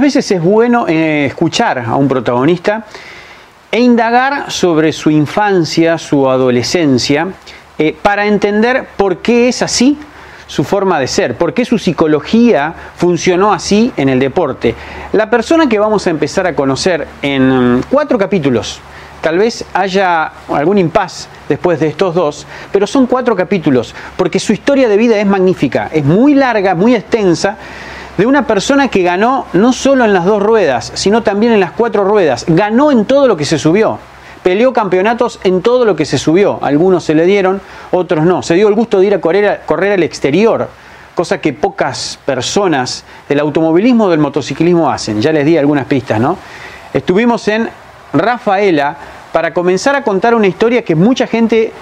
Muchas veces es bueno eh, escuchar a un protagonista e indagar sobre su infancia, su adolescencia, eh, para entender por qué es así su forma de ser, por qué su psicología funcionó así en el deporte. La persona que vamos a empezar a conocer en mm, cuatro capítulos, tal vez haya algún impas después de estos dos, pero son cuatro capítulos, porque su historia de vida es magnífica, es muy larga, muy extensa, de una persona que ganó no solo en las dos ruedas, sino también en las cuatro ruedas. Ganó en todo lo que se subió. Peleó campeonatos en todo lo que se subió. Algunos se le dieron, otros no. Se dio el gusto de ir a correr, correr al exterior, cosa que pocas personas del automovilismo o del motociclismo hacen. Ya les di algunas pistas, ¿no? Estuvimos en Rafaela para comenzar a contar una historia que mucha gente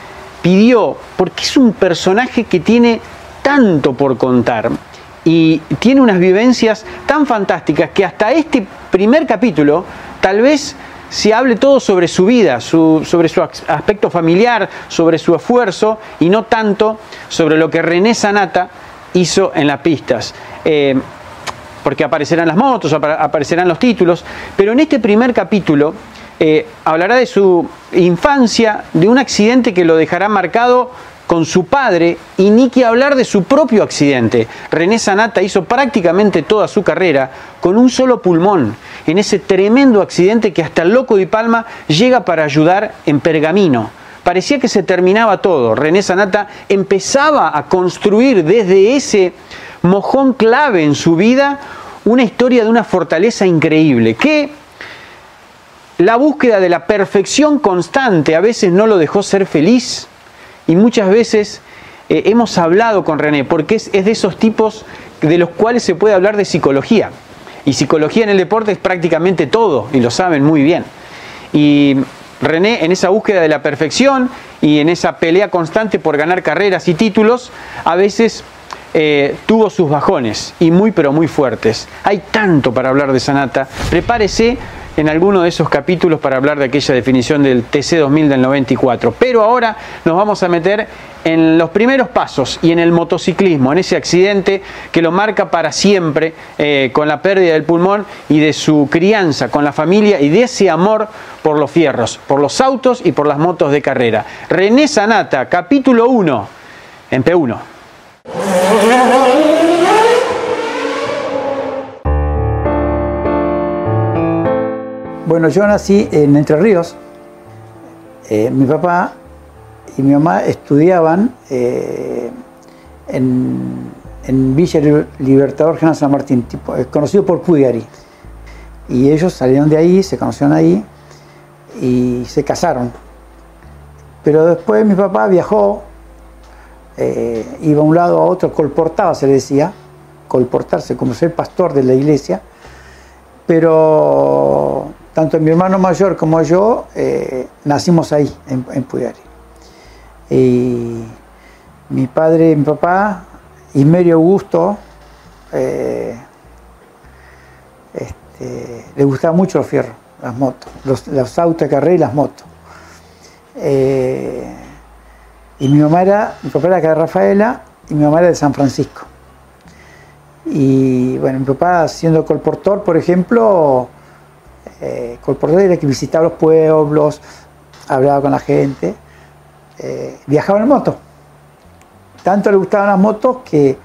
pidió, porque es un personaje que tiene tanto por contar y tiene unas vivencias tan fantásticas que hasta este primer capítulo tal vez se hable todo sobre su vida, sobre su aspecto familiar, sobre su esfuerzo y no tanto sobre lo que René Sanata hizo en las pistas. Eh, porque aparecerán las motos, aparecerán los títulos, pero en este primer capítulo eh, hablará de su infancia, de un accidente que lo dejará marcado con su padre y ni que hablar de su propio accidente. René Sanata hizo prácticamente toda su carrera con un solo pulmón, en ese tremendo accidente que hasta el loco de Palma llega para ayudar en Pergamino. Parecía que se terminaba todo. René Sanata empezaba a construir desde ese mojón clave en su vida una historia de una fortaleza increíble, que la búsqueda de la perfección constante a veces no lo dejó ser feliz, y muchas veces eh, hemos hablado con René, porque es, de esos tipos de los cuales se puede hablar de psicología. Y psicología en el deporte es prácticamente todo, y lo saben muy bien. Y René, en esa búsqueda de la perfección y en esa pelea constante por ganar carreras y títulos, a veces eh, tuvo sus bajones y muy pero muy fuertes. Hay tanto para hablar de Sanata. Prepárese en alguno de esos capítulos para hablar de aquella definición del TC2000 del 94. Pero ahora nos vamos a meter en los primeros pasos y en el motociclismo, en ese accidente que lo marca para siempre eh, con la pérdida del pulmón y de su crianza con la familia y de ese amor por los fierros, por los autos y por las motos de carrera. René Sanata, capítulo 1, en P1. Bueno, yo nací en Entre Ríos. Eh, mi papá y mi mamá estudiaban eh, en, Villa Libertador General San Martín, tipo, conocido por Puyari. Y ellos salieron de ahí, se conocieron ahí y se casaron. Pero después mi papá viajó, eh, iba a un lado a otro, colportaba, se le decía, colportarse como ser pastor de la iglesia, pero tanto mi hermano mayor como yo eh, nacimos ahí, en, Puyari. Y mi padre mi papá, Ismerio Augusto, eh, este, le gustaba mucho los fierros, las motos, los, autos de carrera y las motos. Eh, y mi mamá era, mi papá era de Rafaela y mi mamá era de San Francisco. Y bueno, mi papá siendo colportor, por ejemplo, eh, colportor era que visitaba los pueblos, hablaba con la gente, eh, viajaba en moto. Tanto le gustaban las motos que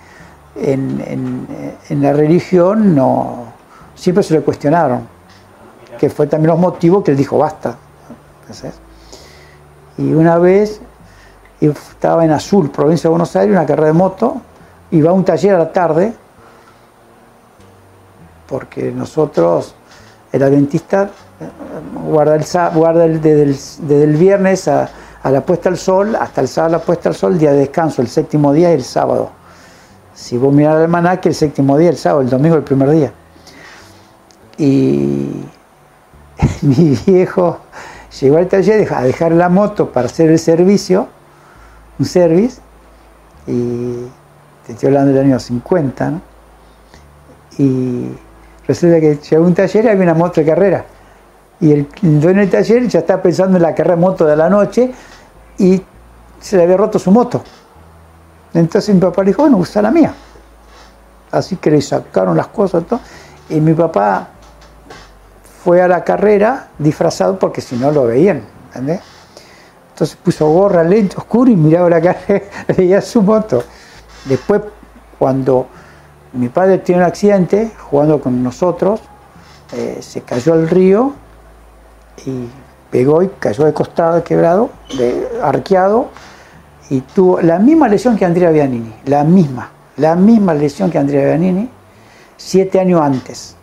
en, la religión no, siempre se le cuestionaron, que fue también los motivos que él dijo basta. y una vez estaba en Azul, provincia de Buenos Aires, una carrera de moto, iba a un taller a la tarde porque nosotros, el adventista, guarda, el, guarda desde, el, viernes a, la puesta al sol, hasta el sábado a la puesta al sol, día de descanso, el séptimo día y el sábado. Si vos mirás el almanaque, el séptimo día, el sábado, el domingo, el primer día. Y mi viejo llegó al taller a dejar la moto para hacer el servicio, un service, y te estoy hablando del año 50, ¿no? Y resulta que llegó un taller y había una moto de carrera. Y el, dueño del taller ya estaba pensando en la carrera moto de la noche y se le había roto su moto. Entonces mi papá le dijo, bueno, usa la mía. Así que le sacaron las cosas todo. Y mi papá fue a la carrera disfrazado porque si no lo veían. Entonces puso gorra, lento, oscuro y miraba la carrera, veía su moto. Después, cuando mi padre tiene un accidente jugando con nosotros, eh, se cayó al río y pegó y cayó de costado, quebrado, de, arqueado, y tuvo la misma lesión que Andrea Bianini, la misma, la misma lesión que Andrea Bianini, siete años antes.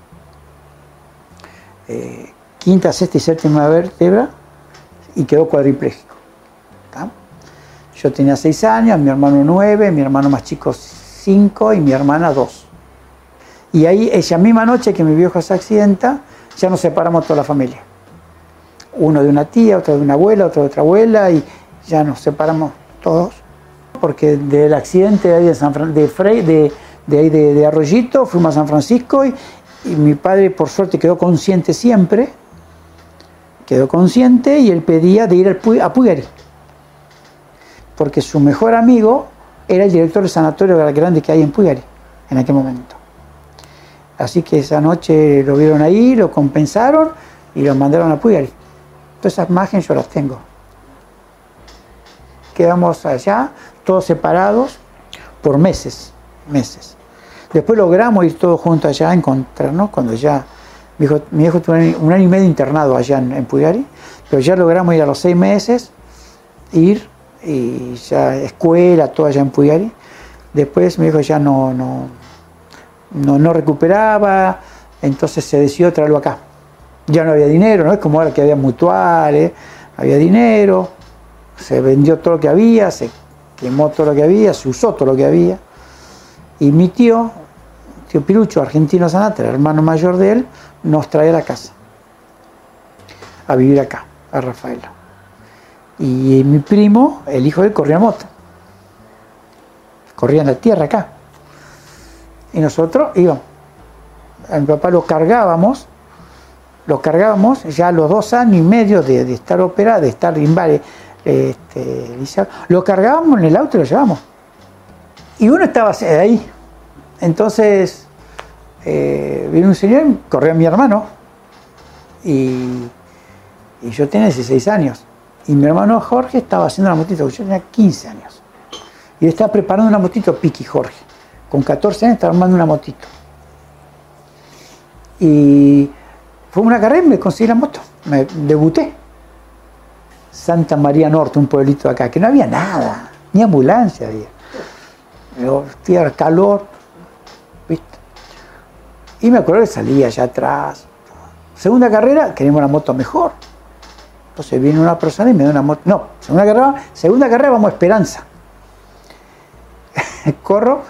Eh, quinta, sexta y séptima vértebra y quedó cuadripléjico. Yo tenía seis años, mi hermano nueve, mi hermano más chico cinco y mi hermana dos. Y ahí, esa misma noche que mi viejo se accidenta, ya nos separamos toda la familia uno de una tía, otro de una abuela, otro de otra abuela, y ya nos separamos todos. Porque del accidente de ahí de, San de, de, ahí de, Arroyito fuimos a San Francisco y, mi padre por suerte quedó consciente siempre, quedó consciente y él pedía de ir a Puyari. Porque su mejor amigo era el director del sanatorio grande que hay en Puyari en aquel momento. Así que esa noche lo vieron ahí, lo compensaron y lo mandaron a Puyari. Todas esas imágenes yo las tengo. Quedamos allá, todos separados, por meses, meses. Después logramos ir todos juntos allá a encontrarnos, cuando ya, mi hijo, tuvo un año y medio internado allá en, en Puyari, pero ya logramos ir a los seis meses, ir, y ya escuela, todo allá en Puyari. Después mi hijo ya no, no, no, no recuperaba, entonces se decidió traerlo acá ya no había dinero, no es como ahora que había mutuales, había dinero, se vendió todo lo que había, se quemó todo lo que había, se usó todo lo que había. Y mi tío, tío Pirucho, argentino Sanata, el hermano mayor de él, nos trae a la casa, a vivir acá, a Rafaela. Y mi primo, el hijo de él, corría moto. Corría en la tierra acá. Y nosotros íbamos. A mi papá lo cargábamos lo cargábamos ya a los dos años y medio de, estar operado, de estar invale, este, lo cargábamos en el auto y lo llevamos. Y uno estaba ahí. Entonces, eh, vino un señor, corrió a mi hermano, y, yo tenía 16 años. Y mi hermano Jorge estaba haciendo la motito, yo tenía 15 años. Y él estaba preparando una motito Piqui Jorge. Con 14 años estaba armando una motito. Y fue una carrera y me conseguí la moto. Me debuté. Santa María Norte, un pueblito de acá, que no había nada, ni ambulancia había. Tierra, calor, ¿viste? Y me acuerdo que salía allá atrás. Segunda carrera, queríamos una moto mejor. Entonces viene una persona y me da una moto. No, segunda carrera, segunda carrera vamos a Esperanza. Corro,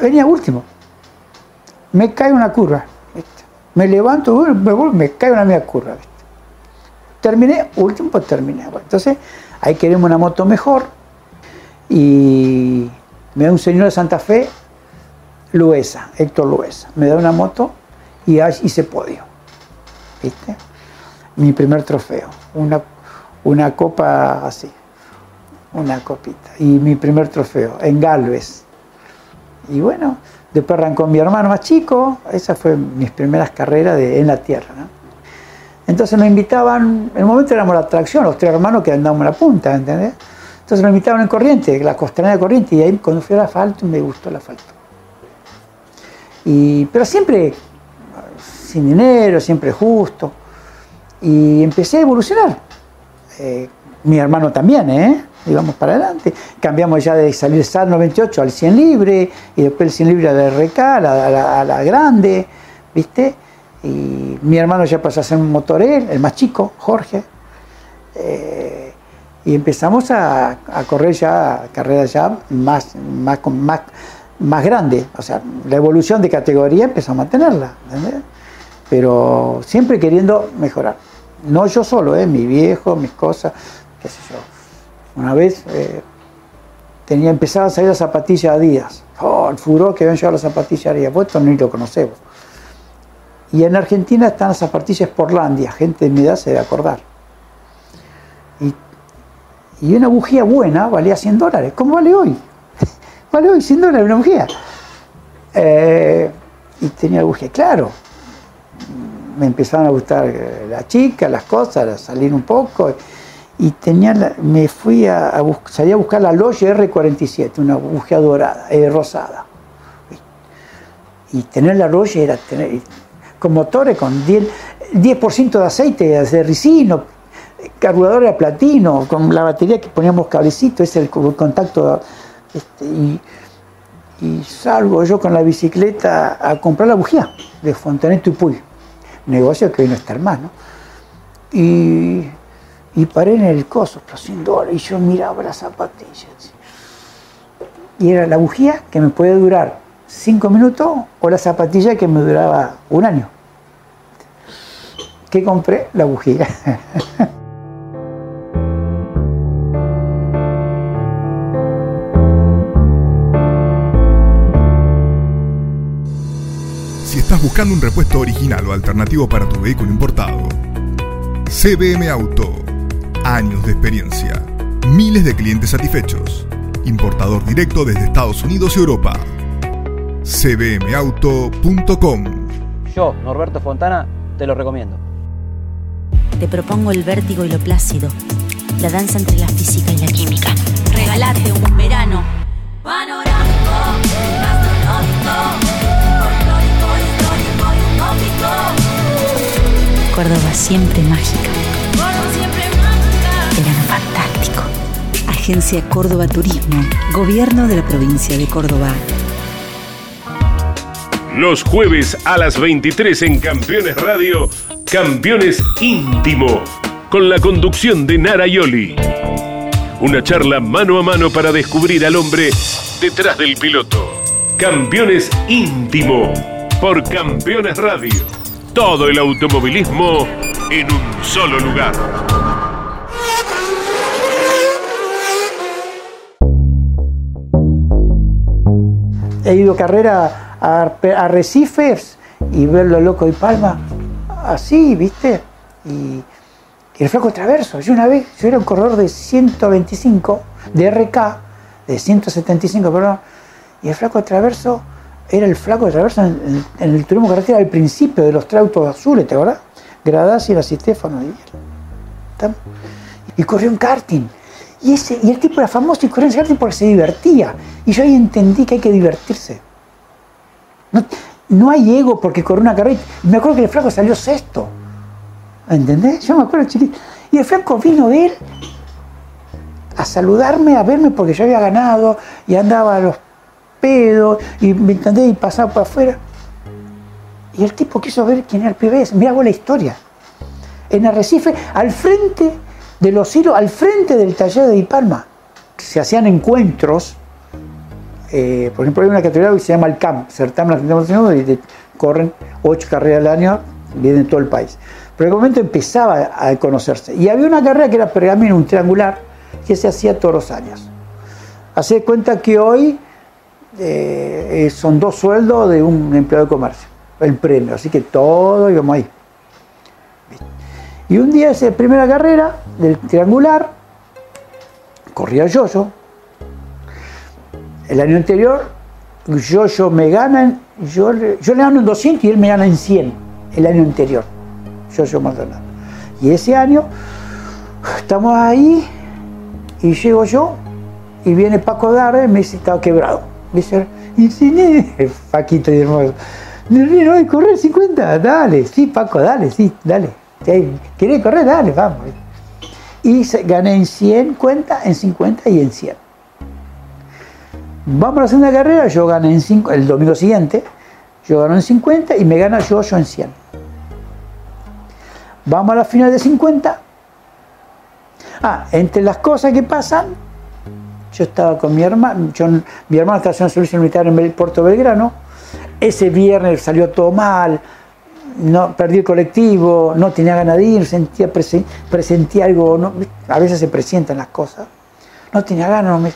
venía último. Me cae una curva me levanto, me, me en la media curva. Terminé, último, pues terminé. entonces, ahí queremos una moto mejor. Y me da un señor de Santa Fe, Luesa, Héctor Luesa. Me da una moto y hice podio. ¿Viste? Mi primer trofeo. Una, una copa así. Una copita. Y mi primer trofeo en Galvez. Y bueno, Después arrancó mi hermano más chico, esa fue mis primeras carreras en la tierra. Entonces me invitaban, en el momento éramos la atracción, los tres hermanos que andábamos en la punta, ¿entendés? Entonces me invitaban en Corriente, la costanera de Corriente, y ahí cuando fui al asfalto me gustó el asfalto. Y, pero siempre sin dinero, siempre justo. Y empecé a evolucionar. Eh, mi hermano también, ¿eh? íbamos para adelante. Cambiamos ya de salir SAR 98 al 100 libre y después el 100 libre a la RK, a la, grande, ¿viste? Y mi hermano ya pasó a ser un motorel, el más chico, Jorge. Eh, y empezamos a, correr ya carreras ya más, más, más, más grande. O sea, la evolución de categoría empezamos a tenerla, ¿entendés? Pero siempre queriendo mejorar. No yo solo, ¿eh? mi viejo, mis cosas, qué sé yo. Una vez eh, tenía, empezaba a salir las zapatillas Adidas. Oh, el furor que habían llegado las zapatillas Adidas. Vos esto ni lo conocemos. Y en Argentina están las zapatillas Porlandia, gente de mi edad se debe acordar. Y, y una bujía buena valía 100 dólares. ¿Cómo vale hoy? vale hoy 100 dólares una bujía. Eh, y tenía bujía, claro. Me empezaron a gustar eh, la chica, las cosas, a salir un poco. Y tenía me fui a, a, salí a buscar la Loge R47, una bujía dorada, eh, rosada. Y tener la Loge era tener, con motores con 10%, 10 de aceite de ricino, carburador a platino, con la batería que poníamos cablecito, ese es el contacto. Este, y, salgo yo con la bicicleta a comprar la bujía de Fontaneto y Puy, negocio que hoy no está hermano. Y, y paré en el coso, los 100 dólares, y yo miraba las zapatillas. Y era la bujía que me puede durar 5 minutos o la zapatilla que me duraba un año. ¿Qué compré? La bujía. Si estás buscando un repuesto original o alternativo para tu vehículo importado, CBM Auto. Años de experiencia. Miles de clientes satisfechos. Importador directo desde Estados Unidos y Europa. cbmauto.com Yo, Norberto Fontana, te lo recomiendo. Te propongo el vértigo y lo plácido, la danza entre la física y la química. Regalate un verano panorámico, Córdoba siempre mágica. Verano fantástico. Agencia Córdoba Turismo, Gobierno de la provincia de Córdoba. Los jueves a las 23 en Campeones Radio, Campeones Íntimo, con la conducción de Nara Yoli. Una charla mano a mano para descubrir al hombre detrás del piloto. Campeones Íntimo, por Campeones Radio. Todo el automovilismo en un solo lugar. He ido carrera a, a Recifes y verlo loco de Palma, así, ¿viste? Y, y el flaco traverso. Yo una vez, yo era un corredor de 125, de RK, de 175, perdón, y el flaco traverso era el flaco de traverso en, en el turismo carretera al principio de los trautos azules, ¿te acordás? Gradasi era Stefano y él. Y corrió en karting. Y, ese, y el tipo era famoso y corría en karting porque se divertía. Y yo ahí entendí que hay que divertirse. No, no hay ego porque corrió una carrera. Y me acuerdo que el flaco salió sexto. ¿Entendés? Yo me acuerdo chiquito. Y el flaco vino a ver a saludarme, a verme porque yo había ganado y andaba a los pedos y me entendés y pasaba por afuera. Y el tipo quiso ver quién era el pibe. Mira vos la historia. En Arrecife, al frente de los hilos, al frente del taller de Ipalma, se hacían encuentros. Eh, por ejemplo, hay una categoría que se llama el CAM, Certamen Internacional, y corren ocho carreras al año, vienen todo el país. Pero en el momento empezaba a conocerse. Y había una carrera que era pergamino, un triangular, que se hacía todos los años. Hace cuenta que hoy eh, son dos sueldos de un empleado de comercio, el premio, así que todo íbamos ahí. Y un día esa primera carrera del triangular, corría Yoyo. El año anterior, Yoyo me gana, yo, yo le gano en 200 y él me gana en 100 el año anterior. Yoyo Maldonado. Y ese año, estamos ahí y llego yo y viene Paco Darde y me dice, estaba quebrado. Dice, y sí, Paquito y hermoso. No, correr 50, dale, sí, Paco, dale, sí, dale. ¿Querés correr? Dale, vamos. Y gané en 100 cuentas, en 50 y en 100. Vamos a la segunda carrera, yo gané en 5, el domingo siguiente, Yo gano en 50 y me gana yo en 100. Vamos a la final de 50. Ah, entre las cosas que pasan, yo estaba con mi hermano, mi hermano estaba haciendo servicio militar en Puerto Belgrano. Ese viernes salió todo mal, no, perdí el colectivo, no tenía ganas de ir, sentía, presen- presentía algo, no- a veces se presientan las cosas. No tenía ganas, no, me-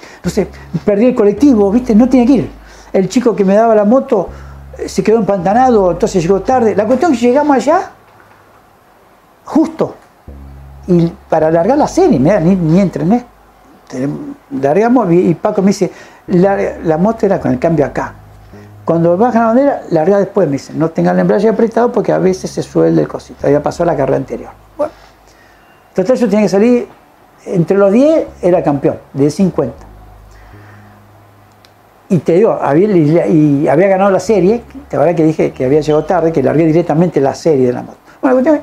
perdí el colectivo, ¿viste? No tenía que ir. El chico que me daba la moto eh, se quedó empantanado, entonces llegó tarde. La cuestión es que llegamos allá justo. Y para alargar la serie, mira, ni, ni entrené. Tenem- Largamos y Paco me dice, la, la moto era con el cambio acá. Cuando baja la bandera, larga después, me dice, no tengan el embrague apretado porque a veces se suelda el cosito. Ya pasó la carrera anterior. Bueno, total yo tenía que salir, entre los 10 era campeón, de 50. Y te digo, había, y había ganado la serie, la verdad que dije que había llegado tarde, que largué directamente la serie de la moto. Bueno,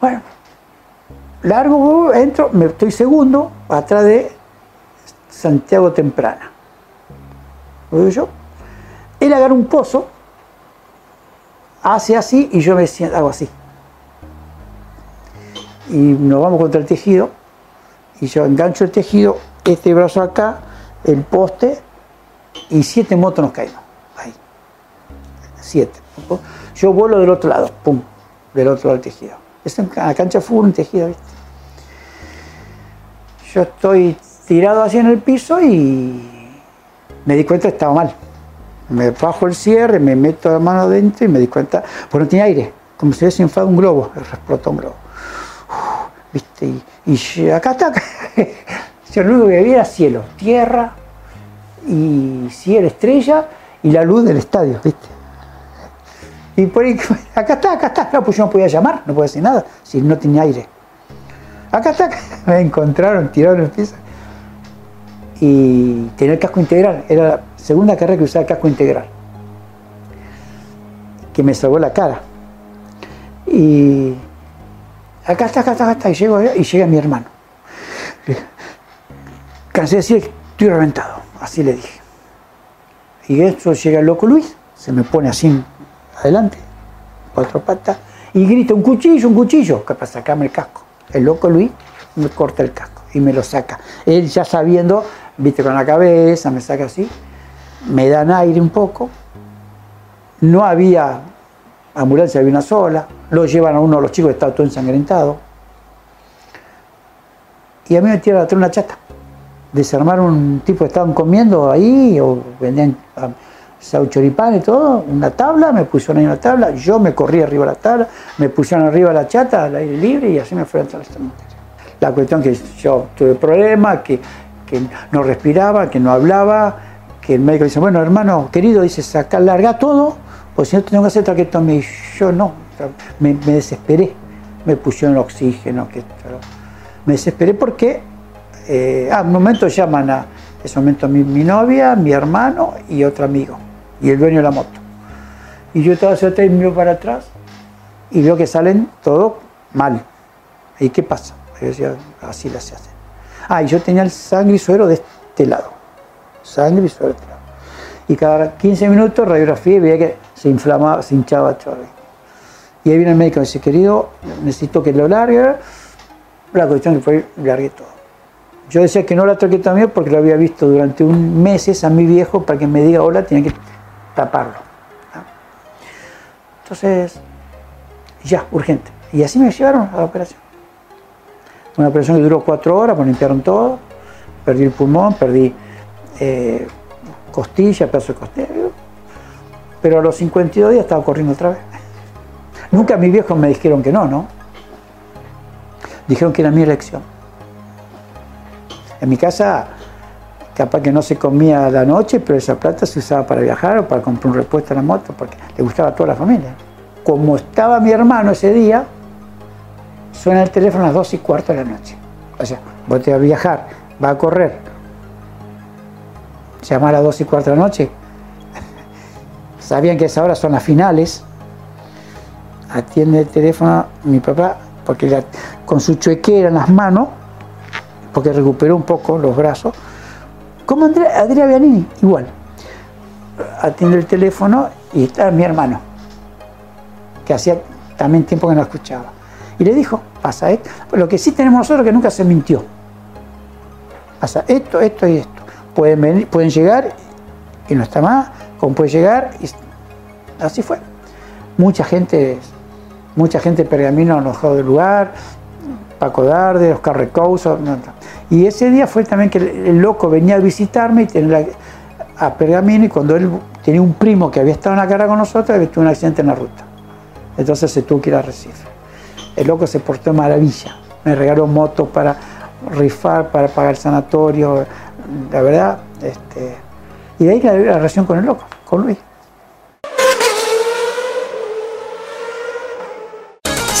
bueno, largo, entro, me estoy segundo, atrás de Santiago Temprana. Lo yo. Él agarra un pozo, hace así y yo me siento, hago así. Y nos vamos contra el tejido, y yo engancho el tejido, este brazo acá, el poste, y siete motos nos caímos. Ahí. Siete. Yo vuelo del otro lado, pum, del otro lado del tejido. Es cancha de un tejido, ¿viste? Yo estoy tirado así en el piso y me di cuenta que estaba mal. Me bajo el cierre, me meto la mano adentro y me di cuenta, pues no tenía aire, como si hubiese inflado un globo, explotó un globo. ¿Viste? Y, acá está, yo lo único que veía era cielo, tierra y cielo, estrella y la luz del estadio, ¿viste? Y por ahí, acá está, acá está, claro, pues yo no podía llamar, no podía decir nada, si no tenía aire. Acá está, me encontraron tirado en el piso. Y tenía el casco integral, era la segunda carrera que usaba el casco integral, que me salvó la cara. Y acá está, acá está, acá está, y llego allá, y llega mi hermano. Cansé de decir estoy reventado, así le dije. Y eso llega el loco Luis, se me pone así adelante, cuatro patas, y grita un cuchillo, un cuchillo, que para sacarme el casco. El loco Luis me corta el casco y me lo saca. Él ya sabiendo, viste con la cabeza, me saca así, me dan aire un poco. No había ambulancia, había una sola. Lo llevan a uno de los chicos que estaba todo ensangrentado. Y a mí me tiraron atrás una chata. Desarmaron un tipo que estaban comiendo ahí, o vendían ah, sau choripán y todo, una tabla, me pusieron ahí una tabla, yo me corrí arriba de la tabla, me pusieron arriba de la chata al aire libre y así me fueron a la cementerio. La cuestión que yo tuve problemas, que, que no respiraba, que no hablaba, que el médico dice, bueno hermano querido, dice, saca, larga todo, pues si no tengo que hacer traquetomía. Y yo no, me, desesperé, me pusieron oxígeno, que, me desesperé porque, eh, ah, un momento llaman a, ese momento mi, mi novia, mi hermano y otro amigo, y el dueño de la moto. Y yo estaba atrás y miro para atrás y veo que salen todo mal. ¿Y qué pasa? Yo decía, así la se hace. Ah, y yo tenía el sangre y suero de este lado. Sangre y suero de este lado. Y cada 15 minutos radiografía y veía que se inflamaba, se hinchaba todo. Y ahí viene el médico y dice, querido, necesito que lo largue. La cuestión que fue, largué todo. Yo decía que no la traquetomía porque lo había visto durante un meses a mi viejo para que me diga hola, tenía que taparlo. Entonces, ya, urgente. Y así me llevaron a la operación. Una operación que duró cuatro horas, me limpiaron todo, perdí el pulmón, perdí eh, costilla, pedazo de costilla. Pero a los 52 días estaba corriendo otra vez. Nunca mis viejos me dijeron que no, ¿no? Dijeron que era mi elección. En mi casa, capaz que no se comía la noche, pero esa plata se usaba para viajar o para comprar un repuesto a la moto, porque le gustaba a toda la familia. Como estaba mi hermano ese día, suena el teléfono a las 2 y cuarto de la noche. O sea, vos te vas a viajar, va a correr, llama a las 2 y cuarto de la noche. Sabían que esa hora son las finales. Atiende el teléfono mi papá, porque con su chuequera en las manos, porque recuperó un poco los brazos. Como Andrea, Adriana Bianini, igual. atiende el teléfono y está mi hermano, que hacía también tiempo que no escuchaba. Y le dijo, pasa esto. Lo que sí tenemos nosotros es que nunca se mintió. Pasa esto, esto y esto. Pueden, venir, pueden llegar y no está más, como puede llegar y así fue. Mucha gente, mucha gente Pergamino dejó del lugar, Paco Darde, Oscar Recouso. Y ese día fue también que el, loco venía a visitarme y tenía a Pergamino y cuando él tenía un primo que había estado en la carrera con nosotros, tuvo un accidente en la ruta. Entonces se tuvo que ir a Recife. El loco se portó de maravilla. Me regaló motos para rifar, para pagar el sanatorio. La verdad, este, y de ahí la, la relación con el loco, con Luis.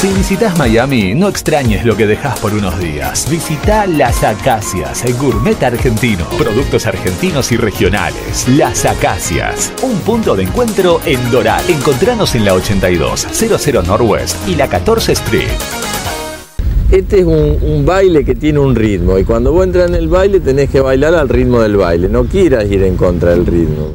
Si visitas Miami, no extrañes lo que dejas por unos días. Visita Las Acacias, el gourmet argentino. Productos argentinos y regionales. Las Acacias, un punto de encuentro en Doral. Encontranos en la 82, 00 Northwest y la 14 Street. Este es un, un baile que tiene un ritmo y cuando vos entras en el baile tenés que bailar al ritmo del baile, no quieras ir en contra del ritmo.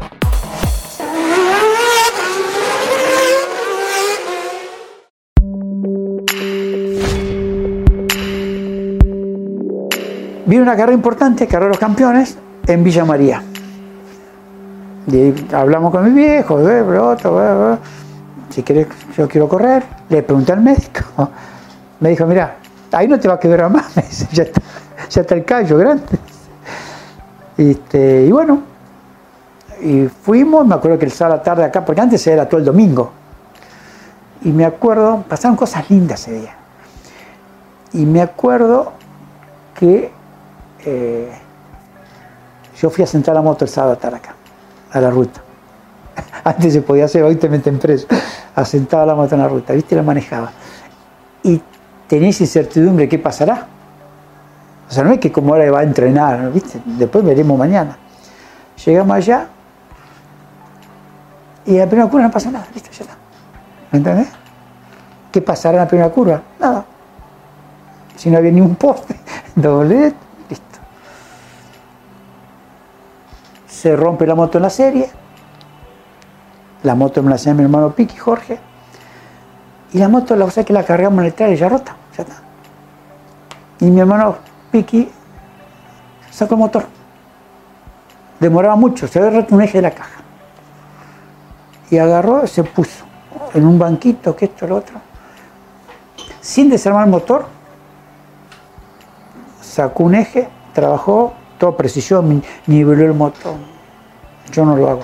Viene una carrera importante, carrera de los campeones, en Villa María. Y hablamos con mi viejo, si querés, yo quiero correr. Le pregunté al médico. Me dijo, mira, ahí no te va a quebrar más, ya está, el callo grande. Este, y bueno, y fuimos, me acuerdo que el sábado la tarde acá, porque antes era todo el domingo. Y me acuerdo, pasaron cosas lindas ese día. Y me acuerdo que eh, yo fui a sentar la moto el sábado a estar acá, a la ruta. Antes se podía hacer, hoy te meten preso. A sentar la moto en la ruta, ¿viste? La manejaba. Y tenés incertidumbre, ¿qué pasará? O sea, no es que como ahora va a entrenar. ¿viste? Después veremos mañana. Llegamos allá y en la primera curva no pasa nada, listo, ya está. ¿Me entendés? ¿Qué pasará en la primera curva? Nada. Si no había ni un poste, doble, listo. Se rompe la moto en la serie. La moto me la hacía mi hermano Piqui, Jorge. Y la moto, la cosa es que la cargamos en el trailer ya rota, ya está. Y mi hermano Piqui sacó el motor. Demoraba mucho, se había roto un eje de la caja. Y agarró, se puso en un banquito, que esto, lo otro. Sin desarmar el motor, sacó un eje, trabajó, todo precisión, niveló el motor. Yo no lo hago.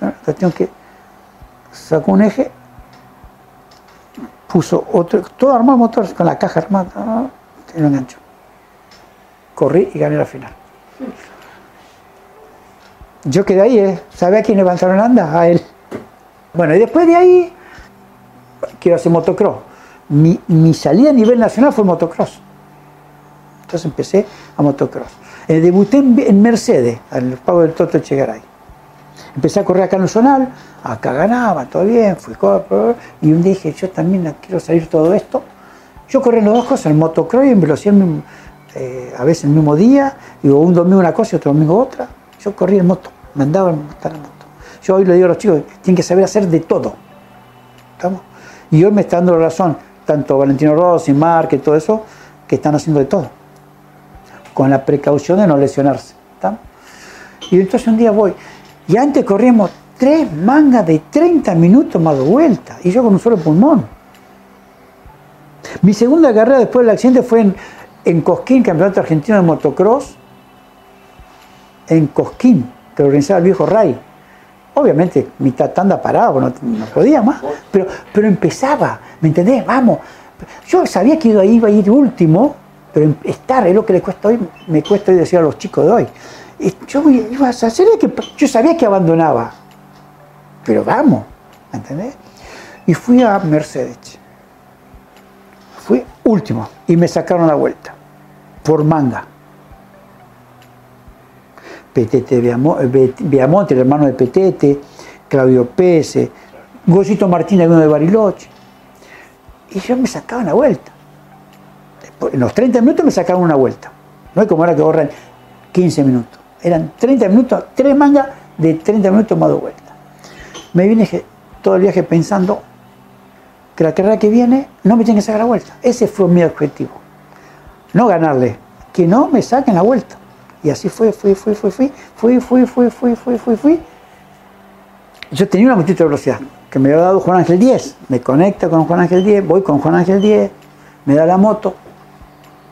La tengo que sacó un eje, puso otro, todo armado motor con la caja armada, y lo enganchó. corrí y gané la final. Yo quedé ahí, ¿eh? ¿Sabe a quién levantaron anda? A él. Bueno, y después de ahí, quiero hacer motocross. Mi, mi salida a nivel nacional fue motocross. Entonces empecé a motocross. Eh, debuté en, en Mercedes, al pago del Toto Echegaray. Empecé a correr acá en el zonal, acá ganaba, todo bien, fui y un día dije, yo también quiero salir todo esto. Yo corrí en las dos cosas, en motocross y en velocidad, eh, a veces el mismo día, digo, un domingo una cosa y otro domingo otra. Yo corrí en moto, me andaba en moto. Yo hoy le digo a los chicos, tienen que saber hacer de todo. ¿Estamos? Y hoy me está dando la razón, tanto Valentino Rossi, Marque, todo eso, que están haciendo de todo. Con la precaución de no lesionarse. ¿estamos? Y entonces un día voy, y antes corríamos tres mangas de 30 minutos más de vuelta, y yo con un solo pulmón. Mi segunda carrera después del accidente fue en, en Cosquín, Campeonato Argentino de Motocross, en Cosquín, que organizaba el viejo Ray. Obviamente, mitad tanda parado, no, no podía más, pero, pero empezaba, ¿me entendés? Vamos. Yo sabía que iba, iba a ir último, pero estar es lo que le cuesta hoy, me cuesta hoy decir a los chicos de hoy. Yo iba a hacer que yo sabía que abandonaba, pero vamos, ¿me entendés? Y fui a Mercedes. Fui último y me sacaron la vuelta por manga. Petete Viamo- Be- Viamonte, el hermano de Petete, Claudio Pese, Gosito Martínez, uno de Bariloche. Y yo me sacaban la vuelta. En los 30 minutos me sacaban una vuelta. No es como ahora que ahorran 15 minutos. Eran 30 minutos, tres mangas de 30 minutos más de vuelta. Me vine todo el viaje pensando que la carrera que viene no me tiene que sacar la vuelta. Ese fue mi objetivo. No ganarle, que no me saquen la vuelta. Y así fue, fui, fui, fui, fui, fui, fui, fui, fui, fui, fui, fui. Yo tenía una motito de velocidad que me había dado Juan Ángel 10. Me conecta con Juan Ángel 10, voy con Juan Ángel 10, me da la moto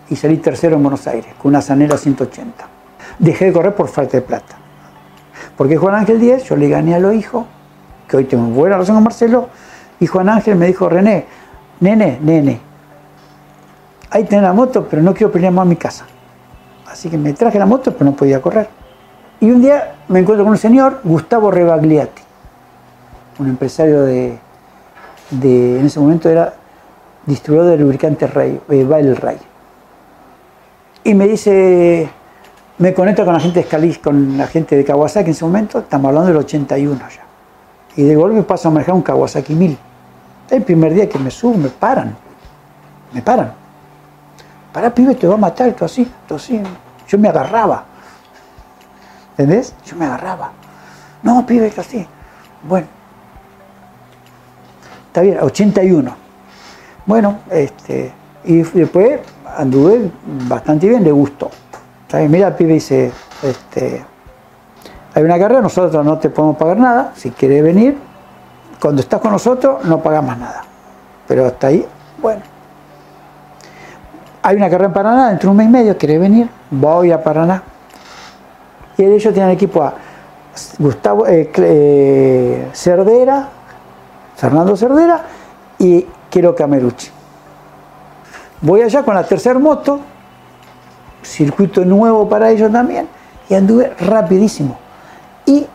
y salí tercero en Buenos Aires con una Zanela 180. Dejé de correr por falta de plata. Porque Juan Ángel 10, yo le gané a los hijos, que hoy tengo buena relación con Marcelo, y Juan Ángel me dijo, René, nene, nene, ahí tenés la moto, pero no quiero pelear más en mi casa. Así que me traje la moto, pero no podía correr. Y un día me encuentro con un señor, Gustavo Rebagliati, un empresario de, de- en ese momento era distribuidor de lubricantes Rey, eh, Bail Ray. Y me dice, me conecto con la gente de Scali- con la gente de Kawasaki en ese momento, estamos hablando del 81 ya. Y de golpe paso a manejar un Kawasaki 1000. El primer día que me subo, me paran. Me paran. Pará, pibe, te va a matar, esto así, esto así. Yo me agarraba. ¿Entendés? Yo me agarraba. No, pibe, esto así. Bueno. Está bien, 81. Bueno, este, y después anduve bastante bien, le gustó. Mira, el pibe dice, este, hay una carrera, nosotros no te podemos pagar nada, si quieres venir, cuando estás con nosotros no pagas más nada. Pero hasta ahí, bueno. Hay una carrera en Paraná, dentro de un mes y medio, ¿querés venir? Voy a Paraná. Y ellos tienen equipo a Gustavo eh, eh, Cerdera, Fernando Cerdera y Quiero Camerucci. Voy allá con la tercera moto, circuito nuevo para ellos también, y anduve rapidísimo. Y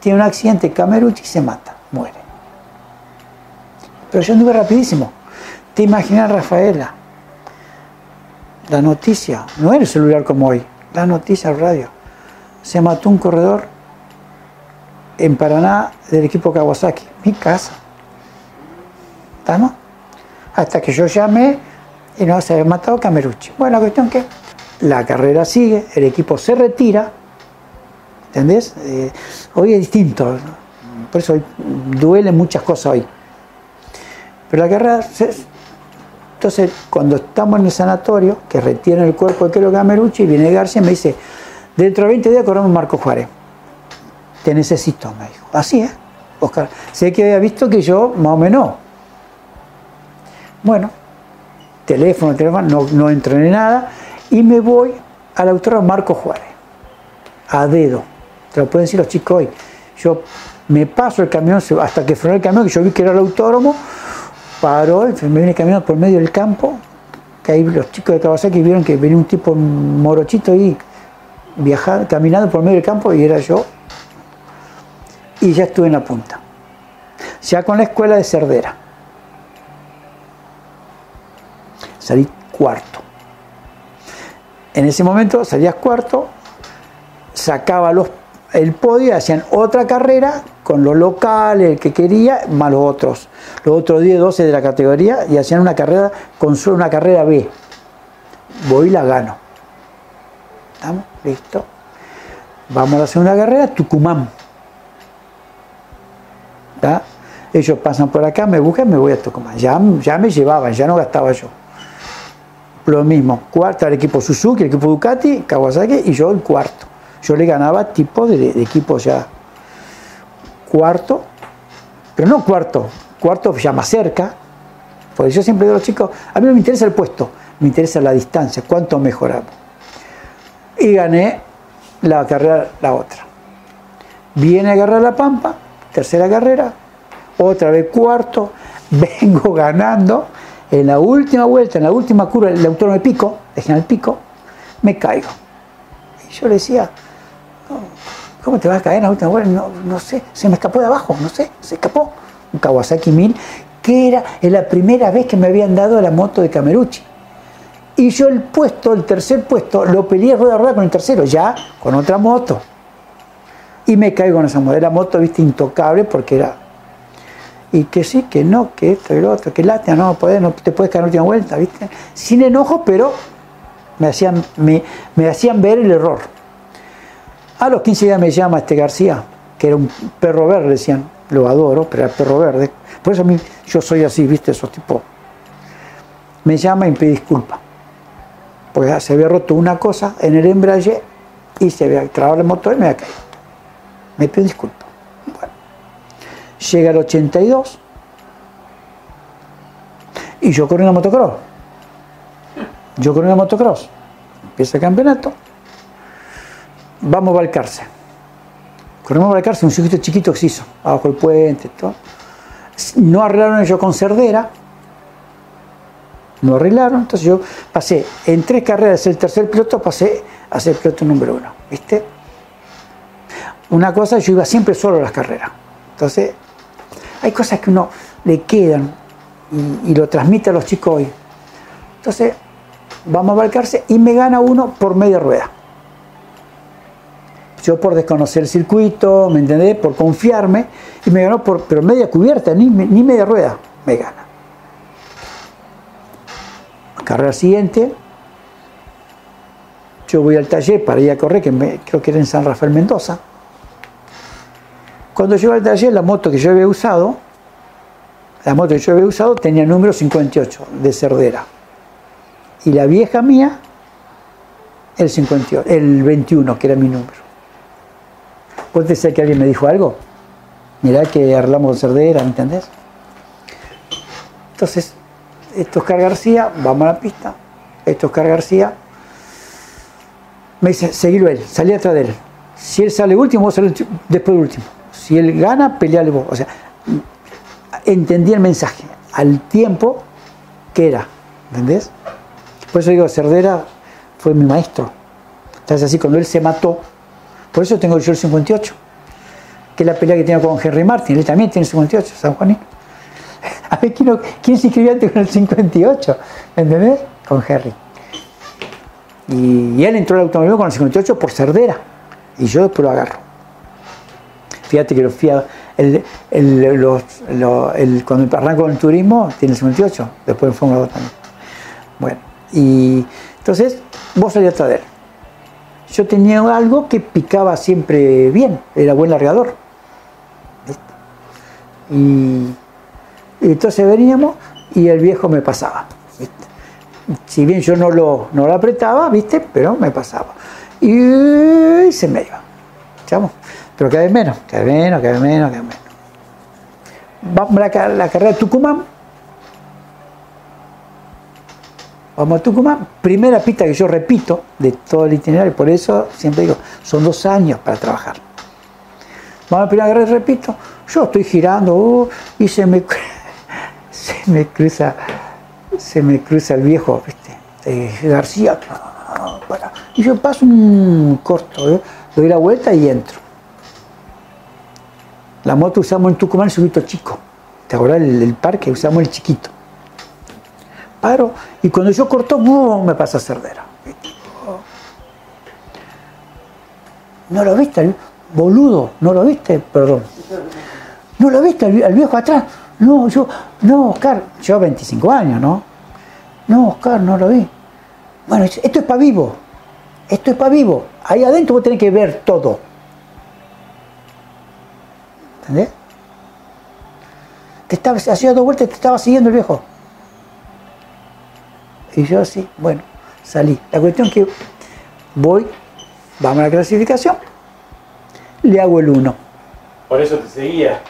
tiene un accidente Camerucci y se mata, muere. Pero yo anduve rapidísimo. ¿Te imaginas, Rafaela? La noticia, no era el celular como hoy, la noticia radio. Se mató un corredor en Paraná del equipo Kawasaki, mi casa. ¿Estamos? Hasta que yo llamé y no se había matado Camerucci. Bueno, la cuestión que la carrera sigue, el equipo se retira, ¿entendés? Eh, hoy es distinto, por eso duelen muchas cosas hoy. Pero la carrera, entonces cuando estamos en el sanatorio, que retiran el cuerpo de Kelo Camerucci, viene García y me dice, dentro de 20 días corremos Marco Juárez. Te necesito, me dijo. Así es, Oscar. Sé que había visto que yo más o menos. Bueno, teléfono, teléfono, no, no entrené nada y me voy al autódromo Marco Juárez, a dedo. Te lo pueden decir los chicos hoy. Yo me paso el camión hasta que frenó el camión, que yo vi que era el autódromo, paró, me viene caminando por medio del campo, que ahí los chicos de Kawasaki vieron que venía un tipo morochito ahí viajando, caminando por medio del campo y era yo. Y ya estuve en la punta. Ya con la escuela de Cerdera. Salí cuarto. En ese momento salías cuarto, sacaba los, el podio, hacían otra carrera con los locales, el que quería, más los otros. Los otros 10, 12 de la categoría y hacían una carrera con solo una carrera B. Voy y la gano. ¿Estamos? Listo. Vamos a la segunda carrera, Tucumán. ¿Está? Ellos pasan por acá, me buscan, me voy a Tucumán. Ya, ya me llevaban, ya no gastaba yo. Lo mismo, cuarto el equipo Suzuki, el equipo Ducati, Kawasaki y yo el cuarto. Yo le ganaba tipo de, de equipo ya cuarto, pero no cuarto, cuarto ya más cerca. Porque yo siempre digo a los chicos, a mí no me interesa el puesto, me interesa la distancia, cuánto mejoramos. Y gané la carrera, la otra. Viene a agarrar la pampa, tercera carrera, otra vez cuarto, vengo ganando. En la última vuelta, en la última curva, el autónomo de pico, dejen el pico, me caigo. Y yo le decía, ¿cómo te vas a caer en la última vuelta? No, no sé, se me escapó de abajo, no sé, se escapó. Un Kawasaki 1000, que era la primera vez que me habían dado la moto de Camerucci. Y yo el puesto, el tercer puesto, lo peleé rueda a rueda con el tercero, ya con otra moto. Y me caigo en esa moto. Era moto, viste, intocable porque era. Y que sí, que no, que esto y lo otro, que lástima, no, no te puedes caer en última vuelta, viste. Sin enojo, pero me hacían, me, me hacían ver el error. A los 15 días me llama este García, que era un perro verde, decían, lo adoro, pero era perro verde. Por eso a mí, yo soy así, viste, esos tipos. Me llama y me pide disculpas. Porque se había roto una cosa en el embrague y se había trabado el motor y me había caído. Me pide disculpas. Llega el 82 y yo corro en la motocross. Yo corro en la motocross. Empieza el campeonato. Vamos a Balcarce. Corremos a Balcarce, un circuito chiquito que se hizo, abajo el puente, todo. No arreglaron ellos con Cerdera, no arreglaron, entonces yo pasé en tres carreras, el tercer piloto, pasé a ser piloto número uno, ¿viste? Una cosa, yo iba siempre solo a las carreras, entonces hay cosas que uno le quedan y, lo transmite a los chicos hoy. Entonces, vamos a Balcarce y me gana uno por media rueda. Yo por desconocer el circuito, ¿me entendés? Por confiarme, y me ganó por, pero media cubierta, ni, ni media rueda, me gana. Carrera siguiente, yo voy al taller para ir a correr, que creo que era en San Rafael Mendoza. Cuando llego al taller, la moto que yo había usado, la moto que yo había usado tenía el número 58 de Cerdera. Y la vieja mía, el 58, el 21, que era mi número. ¿Vos decís que alguien me dijo algo? Mirá que arreglamos Cerdera, ¿me entendés? Entonces, esto Oscar García, vamos a la pista. Esto Oscar García. Me dice, seguilo él, salí atrás de él. Si él sale último, vos salís después último. Si él gana, peleale vos. O sea, entendí el mensaje al tiempo que era. ¿Entendés? Por eso digo, Cerdera fue mi maestro. Entonces así, cuando él se mató, por eso tengo yo el 58, que es la pelea que tengo con Henry Martin, él también tiene el 58, San Juanín. A ver, ¿quién, se inscribió antes con el 58? ¿Entendés? Con Henry. Y, y él entró al automóvil con el 58 por Cerdera, y yo después lo agarro. Fíjate que lo fui a- el, el- los- lo- el- turismo, tiene el 58, después en Fórmula 2 también. Bueno, y entonces vos salías atrás de. Yo tenía algo que picaba siempre bien, era buen largador. Y, y entonces veníamos y el viejo me pasaba. Si bien yo no lo, no lo apretaba, ¿viste? Pero me pasaba. Y se me iba. ¿Chamo? Pero cada vez menos, cada vez menos, cada vez menos, cada vez menos. Vamos a la, la carrera de Tucumán. Vamos a Tucumán, primera pista que yo repito de todo el itinerario, por eso siempre digo, son dos años para trabajar. Vamos a la primera carrera, repito, yo estoy girando uh, y se me, se me cruza, se me cruza el viejo, ¿viste? eh, García, para. Y yo paso un corto, ¿eh? doy la vuelta y entro. La moto usamos en Tucumán el chico. ¿Te acuerdas el, parque? Usamos el chiquito. Paro y cuando yo corto, ¡bum! me pasa Cerdera. ¿No lo viste? Boludo, ¿no lo viste? Perdón. ¿No lo viste el viejo atrás? No, yo, no, Oscar, yo 25 años, ¿no? No, Oscar, no lo vi. Bueno, esto es para vivo. Esto es para vivo. Ahí adentro vos tenés que ver todo. ¿Entendés? Te estaba, hacía dos vueltas y te estaba siguiendo el viejo. Y yo así, bueno, salí. La cuestión es que voy, vamos a la clasificación, le hago el 1. Por eso te seguía.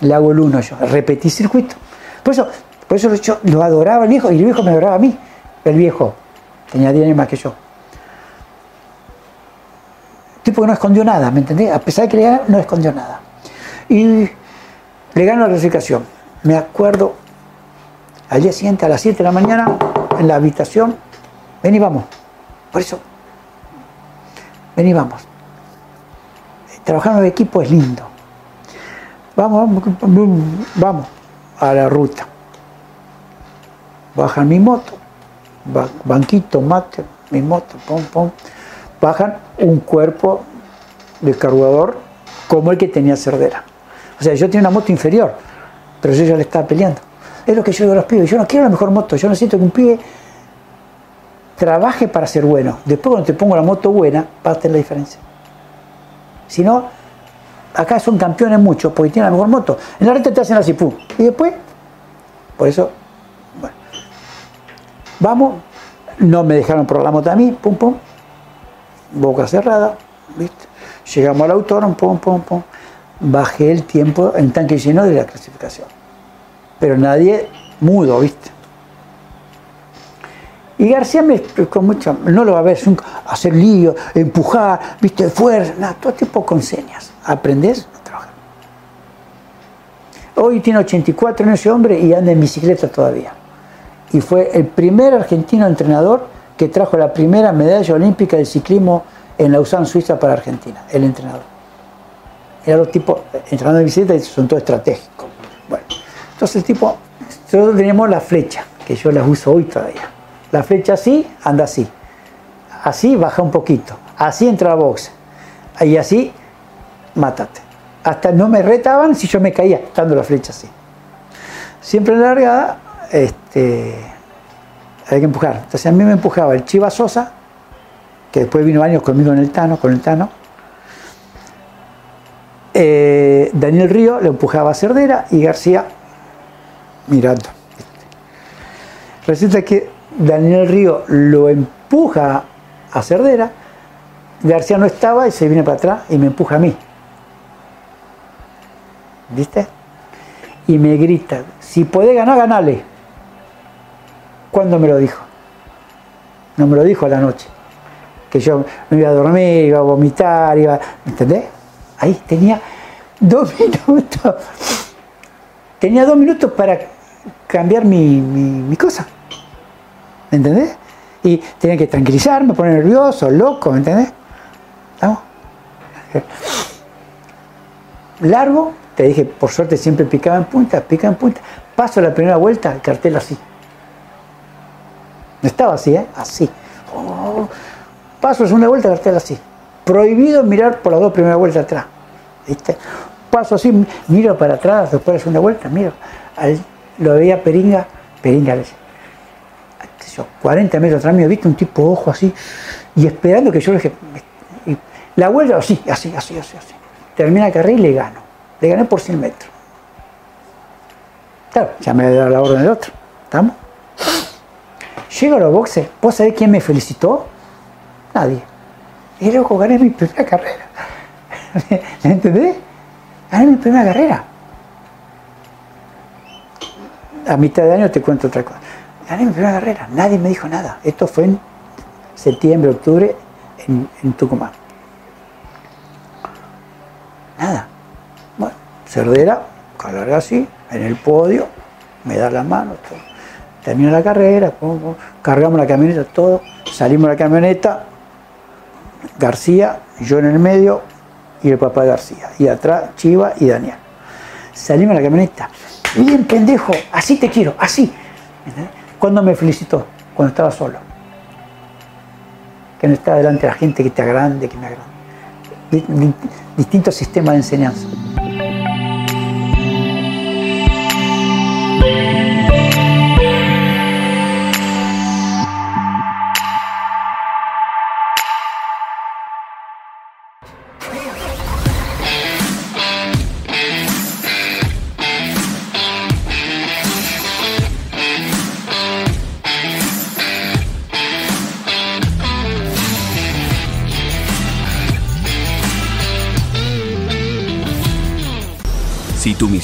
Le hago el 1 yo, repetí circuito. Por eso, por eso yo lo adoraba el viejo y el viejo me adoraba a mí. El viejo tenía 10 años más que yo. Tipo que no escondió nada, ¿me entendés? A pesar de que le ganó, no escondió nada. Y le gano la clasificación. Me acuerdo, al día siguiente a las 7 de la mañana, en la habitación, ven y vamos. Por eso, ven y vamos. Trabajar en equipo es lindo. Vamos, vamos, vamos a la ruta. Bajan mi moto, ba- banquito, mate, mi moto, pum, pum. Bajan un cuerpo de cargador como el que tenía Cerdera. O sea, yo tenía una moto inferior, pero yo ya le estaba peleando. Es lo que yo digo a los pibes, yo no quiero la mejor moto, yo necesito que un pibe trabaje para ser bueno. Después cuando te pongo la moto buena, vas a tener la diferencia. Si no, acá son campeones muchos porque tienen la mejor moto. En la reta te hacen así, pum. Y después, por eso, bueno. Vamos, no me dejaron por la moto a mí, pum, pum. Boca cerrada, ¿viste? Llegamos al autódromo, pum, pum, pum. Bajé el tiempo en tanque lleno de la clasificación. Pero nadie mudo, ¿viste? Y García me explicó mucho, no lo va a ver, un- hacer lío, empujar, viste, fuerza, nada, todo tipo con señas. ¿Aprendés? No trabajas. Hoy tiene 84 años ese hombre y anda en bicicleta todavía. Y fue el primer argentino entrenador que trajo la primera medalla olímpica de ciclismo en Lausanne, Suiza, para Argentina, el entrenador. Era los tipos, entrenando en bicicleta, y son todos estratégicos. Bueno, entonces el tipo, nosotros tenemos la flecha, que yo las uso hoy todavía. La flecha así, anda así. Así, baja un poquito. Así entra a boxe. Y así, mátate. Hasta no me retaban si yo me caía, estando la flecha así. Siempre en la largada, este, hay que empujar. Entonces a mí me empujaba el Chiva Sosa, que después vino años conmigo en el Tano, con el Tano. Eh, Daniel Río le empujaba a Cerdera y García mirando. Resulta que Daniel Río lo empuja a Cerdera, García no estaba y se viene para atrás y me empuja a mí. ¿Viste? Y me grita, si podés ganar, ganale. ¿Cuándo me lo dijo? No me lo dijo a la noche. Que yo me iba a dormir, iba a vomitar, iba. ¿Me entendés? Ahí tenía dos minutos. Tenía dos minutos para cambiar mi, mi- mi cosa. ¿Me entendés? Y tenía que tranquilizarme, poner nervioso, loco, ¿me entendés? ¿Estamos? Largo, te dije, por suerte siempre picaba en punta, pica en punta. Paso la primera vuelta, el cartel así. No estaba así, ¿eh? Así. Oh. Paso la segunda vuelta, el cartel así. Prohibido mirar por las dos primeras vueltas atrás. ¿Viste? Paso así, miro para atrás, después de la segunda vuelta, miro. Lo veía Peringa, Peringa le decía, qué sé yo, 40 metros atrás mío, viste un tipo ojo así, y esperando que yo le dije, la vuelta así, así, así, así, así. Termina la carrera y le gano. Le gané por 100 metros. Claro, ya me había dado la orden del otro. ¿Estamos? Llego a los boxes. ¿Vos sabés quién me felicitó? Nadie. Y loco, gané mi primera carrera. ¿Me entendés? Gané mi primera carrera. A mitad de año te cuento otra cosa. Gané mi primera carrera. Nadie me dijo nada. Esto fue en septiembre, octubre, en, en Tucumán. Nada. Bueno, Cerdera, carga así, en el podio, me da la mano, todo. Terminó la carrera, cargamos la camioneta, todo, salimos la camioneta, García, yo en el medio y el papá de García. Y atrás Chiva y Daniel. Salimos de la camioneta. Bien, pendejo, así te quiero, así. Cuando me felicitó, cuando estaba solo. Que no estaba delante de la gente que te agrande, que me agrande. Di- di- Distintos sistemas de enseñanza.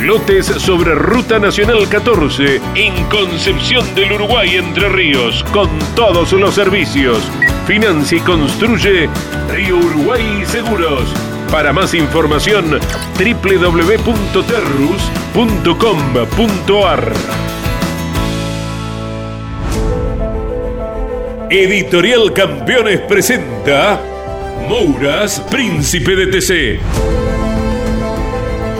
Lotes sobre Ruta Nacional 14 en Concepción del Uruguay, Entre Ríos, con todos los servicios. Financia y construye Río Uruguay Seguros. Para más información, www.terrus.com.ar. Editorial Campeones presenta Mouras, Príncipe de TC.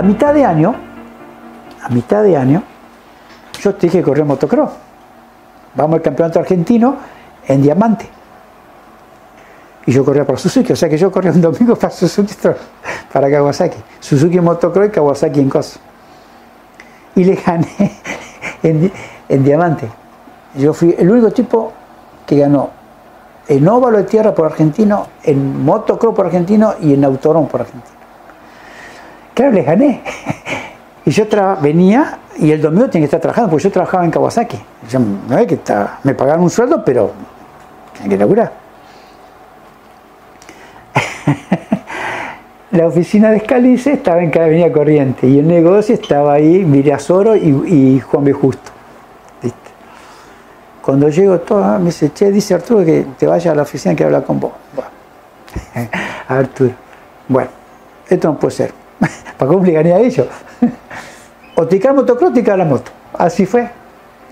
A mitad de año, a mitad de año, yo te dije corría motocross. Vamos al campeonato argentino en diamante. Y yo corría por Suzuki, o sea que yo corría un domingo para Suzuki, para Kawasaki. Suzuki en motocross y Kawasaki en cos. Y le gané en diamante. Yo fui el único tipo que ganó en óvalo de tierra por argentino, en motocross por argentino y en autorón por argentino. Claro, les gané. Y yo venía y el domingo tenía que estar trabajando, porque yo trabajaba en Kawasaki. No es que estaba- me pagaban un sueldo, pero tenía que laburar. La oficina de Scalice estaba en cada avenida Corriente y el negocio estaba ahí, Miriasoro y, y Juan B. Justo. Cuando llego todo, me dice, che, dice Arturo que te vayas a la oficina que habla con vos. Arturo, bueno, esto no puede ser. ¿Para le gané a ellos? o te motocross te cae la moto. Así fue.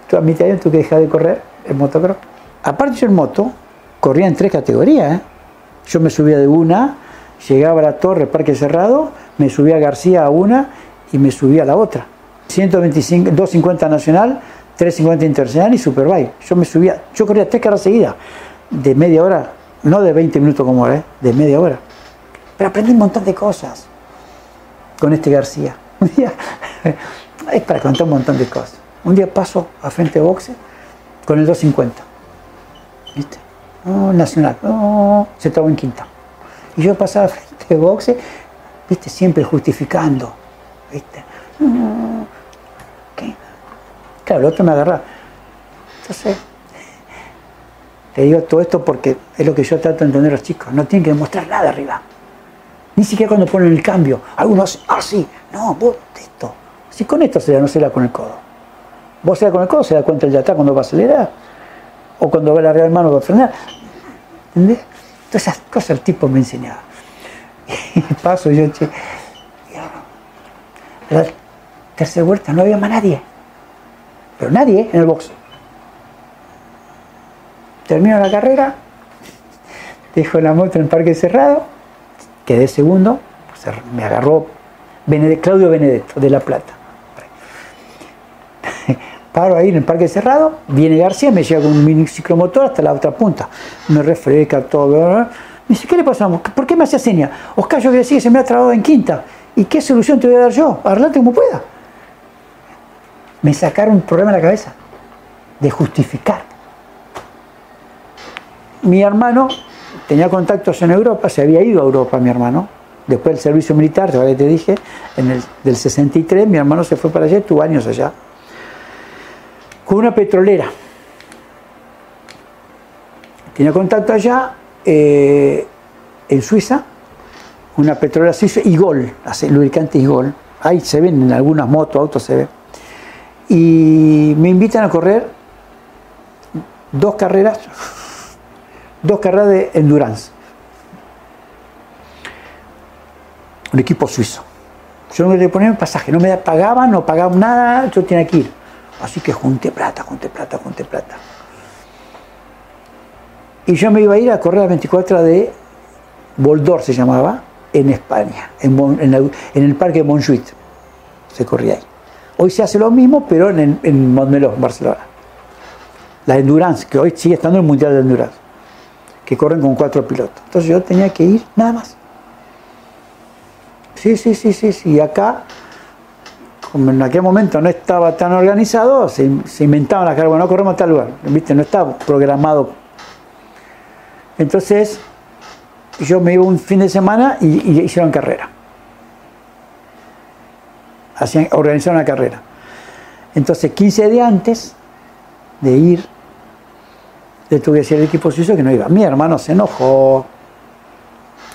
Tú a mitad de que dejar de correr el motocross. Aparte yo en moto corría en tres categorías. ¿eh? Yo me subía de una, llegaba a la torre, parque cerrado, me subía a García a una y me subía a la otra. 125, 250 nacional, 350 internacional y Superbike. Yo me subía, yo corría tres carreras seguidas, de media hora, no de 20 minutos como ahora, ¿eh? de media hora. Pero aprendí un montón de cosas con este García. Un día es para contar un montón de cosas. Un día paso a frente de boxe con el 250. ¿Viste? Nacional, se estaba en quinta. Y yo pasaba a frente de boxe, ¿viste? Siempre justificando. ¿Viste? No, ¿qué? Claro, el otro me agarraba. Entonces, te digo todo esto porque es lo que yo trato de entender a los chicos. No tienen que demostrar nada arriba. Ni siquiera cuando ponen el cambio. Algunos, ah, sí, no, vos, esto. Si con esto se da, no se da con el codo. Vos se da con el codo, se da cuenta el de atrás cuando va a acelerar. O cuando va a la mano va a frenar. ¿Entendés? Todas esas cosas el tipo me enseñaba. Y paso yo, che. y La tercera vuelta no había más nadie. Pero nadie en el box. Termino la carrera, dejo la moto en el parque cerrado, quedé segundo, se- me agarró Benedetto, Claudio Benedetto de La Plata. Paro ahí en el parque cerrado, viene García, me lleva con un mini ciclomotor hasta la otra punta. Me refresca todo. Me dice, ¿qué le pasa? ¿Por qué me hace seña? Oscar, yo que decía que se me ha trabado en quinta. ¿Y qué solución te voy a dar yo? Arreglate como pueda. Me sacaron un problema en la cabeza de justificar. Mi hermano tenía contactos en Europa, se había ido a Europa mi hermano. Después del servicio militar, ya te dije, en el del 63, mi hermano se fue para allá, estuvo años allá, con una petrolera. Tenía contacto allá eh, en Suiza, una petrolera suiza, Igol, hace lubricante Igol. Ahí se ven en algunas motos, autos se ve. Y me invitan a correr dos carreras, dos carreras de endurance. Un equipo suizo. Yo no le ponía un pasaje, no me pagaban, no pagaban nada, yo tenía que ir. Así que junté plata, junté plata, junté plata. Y yo me iba a ir a correr la 24 de Boldor, se llamaba, en España, en, en el, parque de Montjuïc. Se corría ahí. Hoy se hace lo mismo, pero en, en Montmeló, Barcelona. La Endurance, que hoy sigue estando en el Mundial de Endurance, que corren con cuatro pilotos. Entonces yo tenía que ir nada más. Sí, sí, sí, sí, sí. Y acá, como en aquel momento no estaba tan organizado, se, inventaban las carreras. Bueno, no corremos a tal lugar. ¿Viste? No estaba programado. Entonces, yo me iba un fin de semana y, y hicieron carrera. Hacían, organizaron una carrera. Entonces, 15 días antes de ir, le tuve que decir al equipo suizo que no iba. Mi hermano se enojó,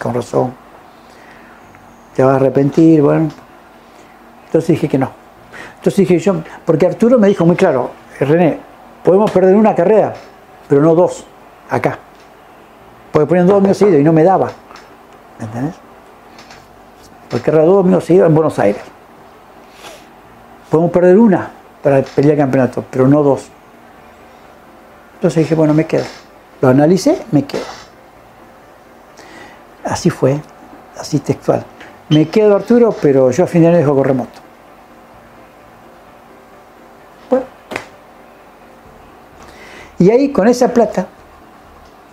con razón. Te vas a arrepentir, bueno. Entonces dije que no. Entonces dije yo, porque Arturo me dijo muy claro, René, podemos perder una carrera, pero no dos, acá. Porque ponían dos domingos seguidos y no me daba. ¿Me entendés? Porque era dos domingos seguidos en Buenos Aires. Podemos perder una para pelear el campeonato, pero no dos. Entonces dije, bueno, me quedo. Lo analicé, me quedo. Así fue, así textual. Me quedo Arturo, pero yo a fin de año dejo correr moto. Bueno. Y ahí con esa plata,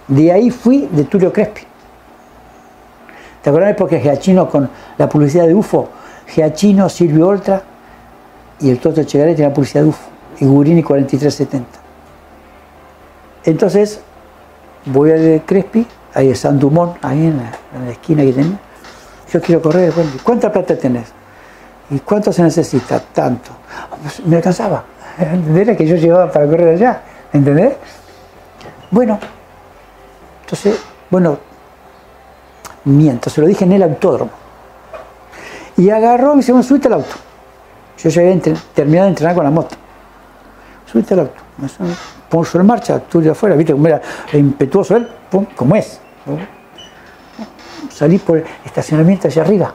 de ahí fui de Tulio Crespi. ¿Te acuerdas porque Giachino con la publicidad de UFO? Giachino, Silvio Oltra y el Toto Chegaray tenía publicidad de UFO. Y Gurini 4370. Entonces, voy a de Crespi, ahí es San Dumont, ahí en la, esquina que tenía. Yo quiero correr, bueno, ¿cuánta plata tenés? ¿Y cuánto se necesita? Tanto. Pues, me alcanzaba. Era que yo llevaba para correr allá, ¿entendés? Bueno, entonces, bueno, miento, se lo dije en el autódromo. Y agarró y me dice, bueno, subite al auto. Yo ya había terminado de entrenar con la moto. Subite al auto. Puso en marcha, tú de afuera, viste cómo era impetuoso él, pum, como es. Salí por el estacionamiento allá arriba.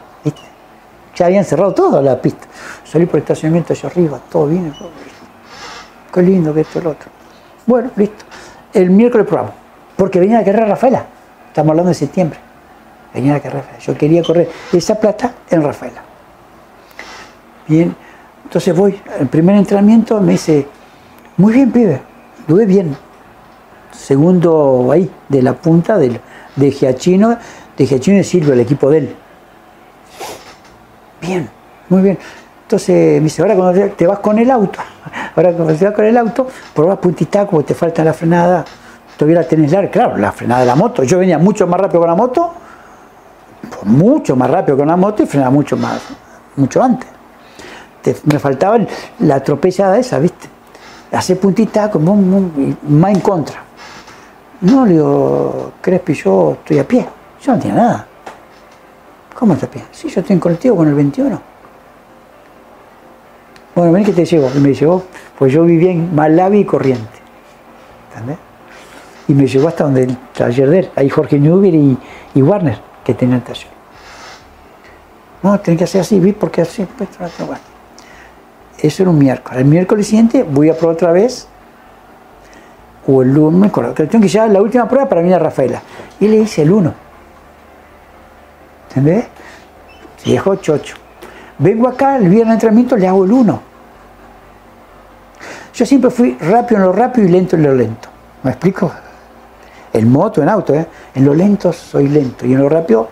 Ya habían cerrado toda la pista. Salí por el estacionamiento allá arriba, todo bien. Qué lindo que esto lo otro. Bueno, listo. El miércoles probamos. Porque venía la carrera Rafaela. Estamos hablando de septiembre. Venía la carrera Rafaela. Yo quería correr esa plata en Rafaela. Bien. Entonces voy, el primer entrenamiento me dice, muy bien, pibe, anduve bien. Segundo ahí, de la punta del, de Giachino, de Giachino y Silvio, el equipo de él. Bien, muy bien. Entonces me dice, ahora cuando te vas con el auto, ahora cuando te vas con el auto, probás puntita, como te falta la frenada, todavía la tenés larga, claro, la frenada de la moto. Yo venía mucho más rápido con la moto, mucho más rápido con la moto y frenaba mucho más, mucho antes. Te- me faltaba la atropellada esa, ¿viste? Hacer puntita como más en contra. No, le digo, Crespi, yo estoy a pie. Yo no tenía nada. ¿Cómo estás a pie? Sí, yo estoy en colectivo con el 21. Bueno, ven que te llevo. Y me llevó, pues yo vivía en Malawi y Corriente. ¿Entendés? Y me llevó hasta donde el taller de él. Ahí Jorge Newber y, y Warner, que tenían el taller. No, tenés que hacer así, ¿vi? Porque así, pues, bueno. Eso era un miércoles. El miércoles siguiente voy a probar otra vez. O el lunes, no me acuerdo. que llevar la última prueba para venir a Rafaela. Y le hice el 1. ¿Entendés? Viejo chocho. Vengo acá, el viernes de entrenamiento le hago el 1. Yo siempre fui rápido en lo rápido y lento en lo lento. ¿Me explico? En moto, en auto, ¿eh? En lo lento soy lento y en lo rápido,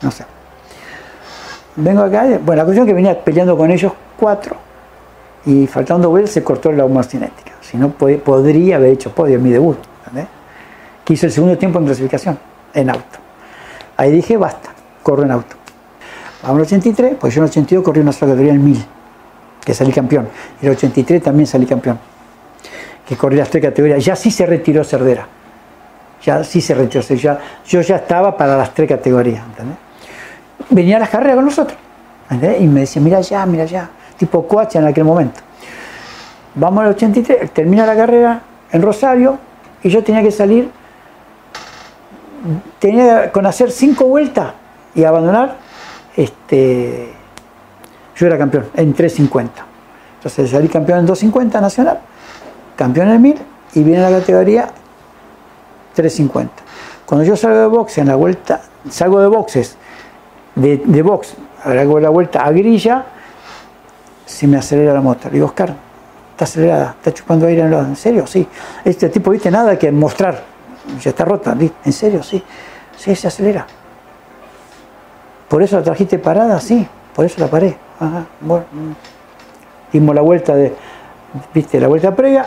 no sé. Vengo acá, bueno, la cuestión es que venía peleando con ellos cuatro y faltando vueltas se cortó la homocinética. Si no, pod- podría haber hecho podio en mi debut. ¿entendés? Que hice el segundo tiempo en clasificación, en auto. Ahí dije, basta, corro en auto. Vamos al 83, pues yo en el 82 corrí una sola categoría en 1000, que salí campeón. Y en el 83 también salí campeón, que corrí las tres categorías. Ya sí se retiró Cerdera. Ya sí se retiró. o ya, yo ya estaba para las tres categorías. ¿entendés? Venía a las carreras con nosotros. ¿entendés? Y me decía, mira allá, mira allá. Tipo coacha en aquel momento. Vamos al 83, termina la carrera en Rosario y yo tenía que salir, tenía con hacer cinco vueltas y abandonar, este, yo era campeón en 350. Entonces salí campeón en 250 nacional, campeón en 1000 y viene la categoría 350. Cuando yo salgo de boxe en la vuelta, salgo de boxes, de, de box, hago la vuelta a grilla, se me acelera la moto. Le digo, Oscar, está acelerada, está chupando aire en los. ¿En serio? Sí. Este tipo, viste, nada que mostrar. Ya está rota. ¿En serio? Sí. Sí, se acelera. ¿Por eso la trajiste parada? Sí. Por eso la paré. Bueno. Dimos la vuelta de. Viste, la vuelta previa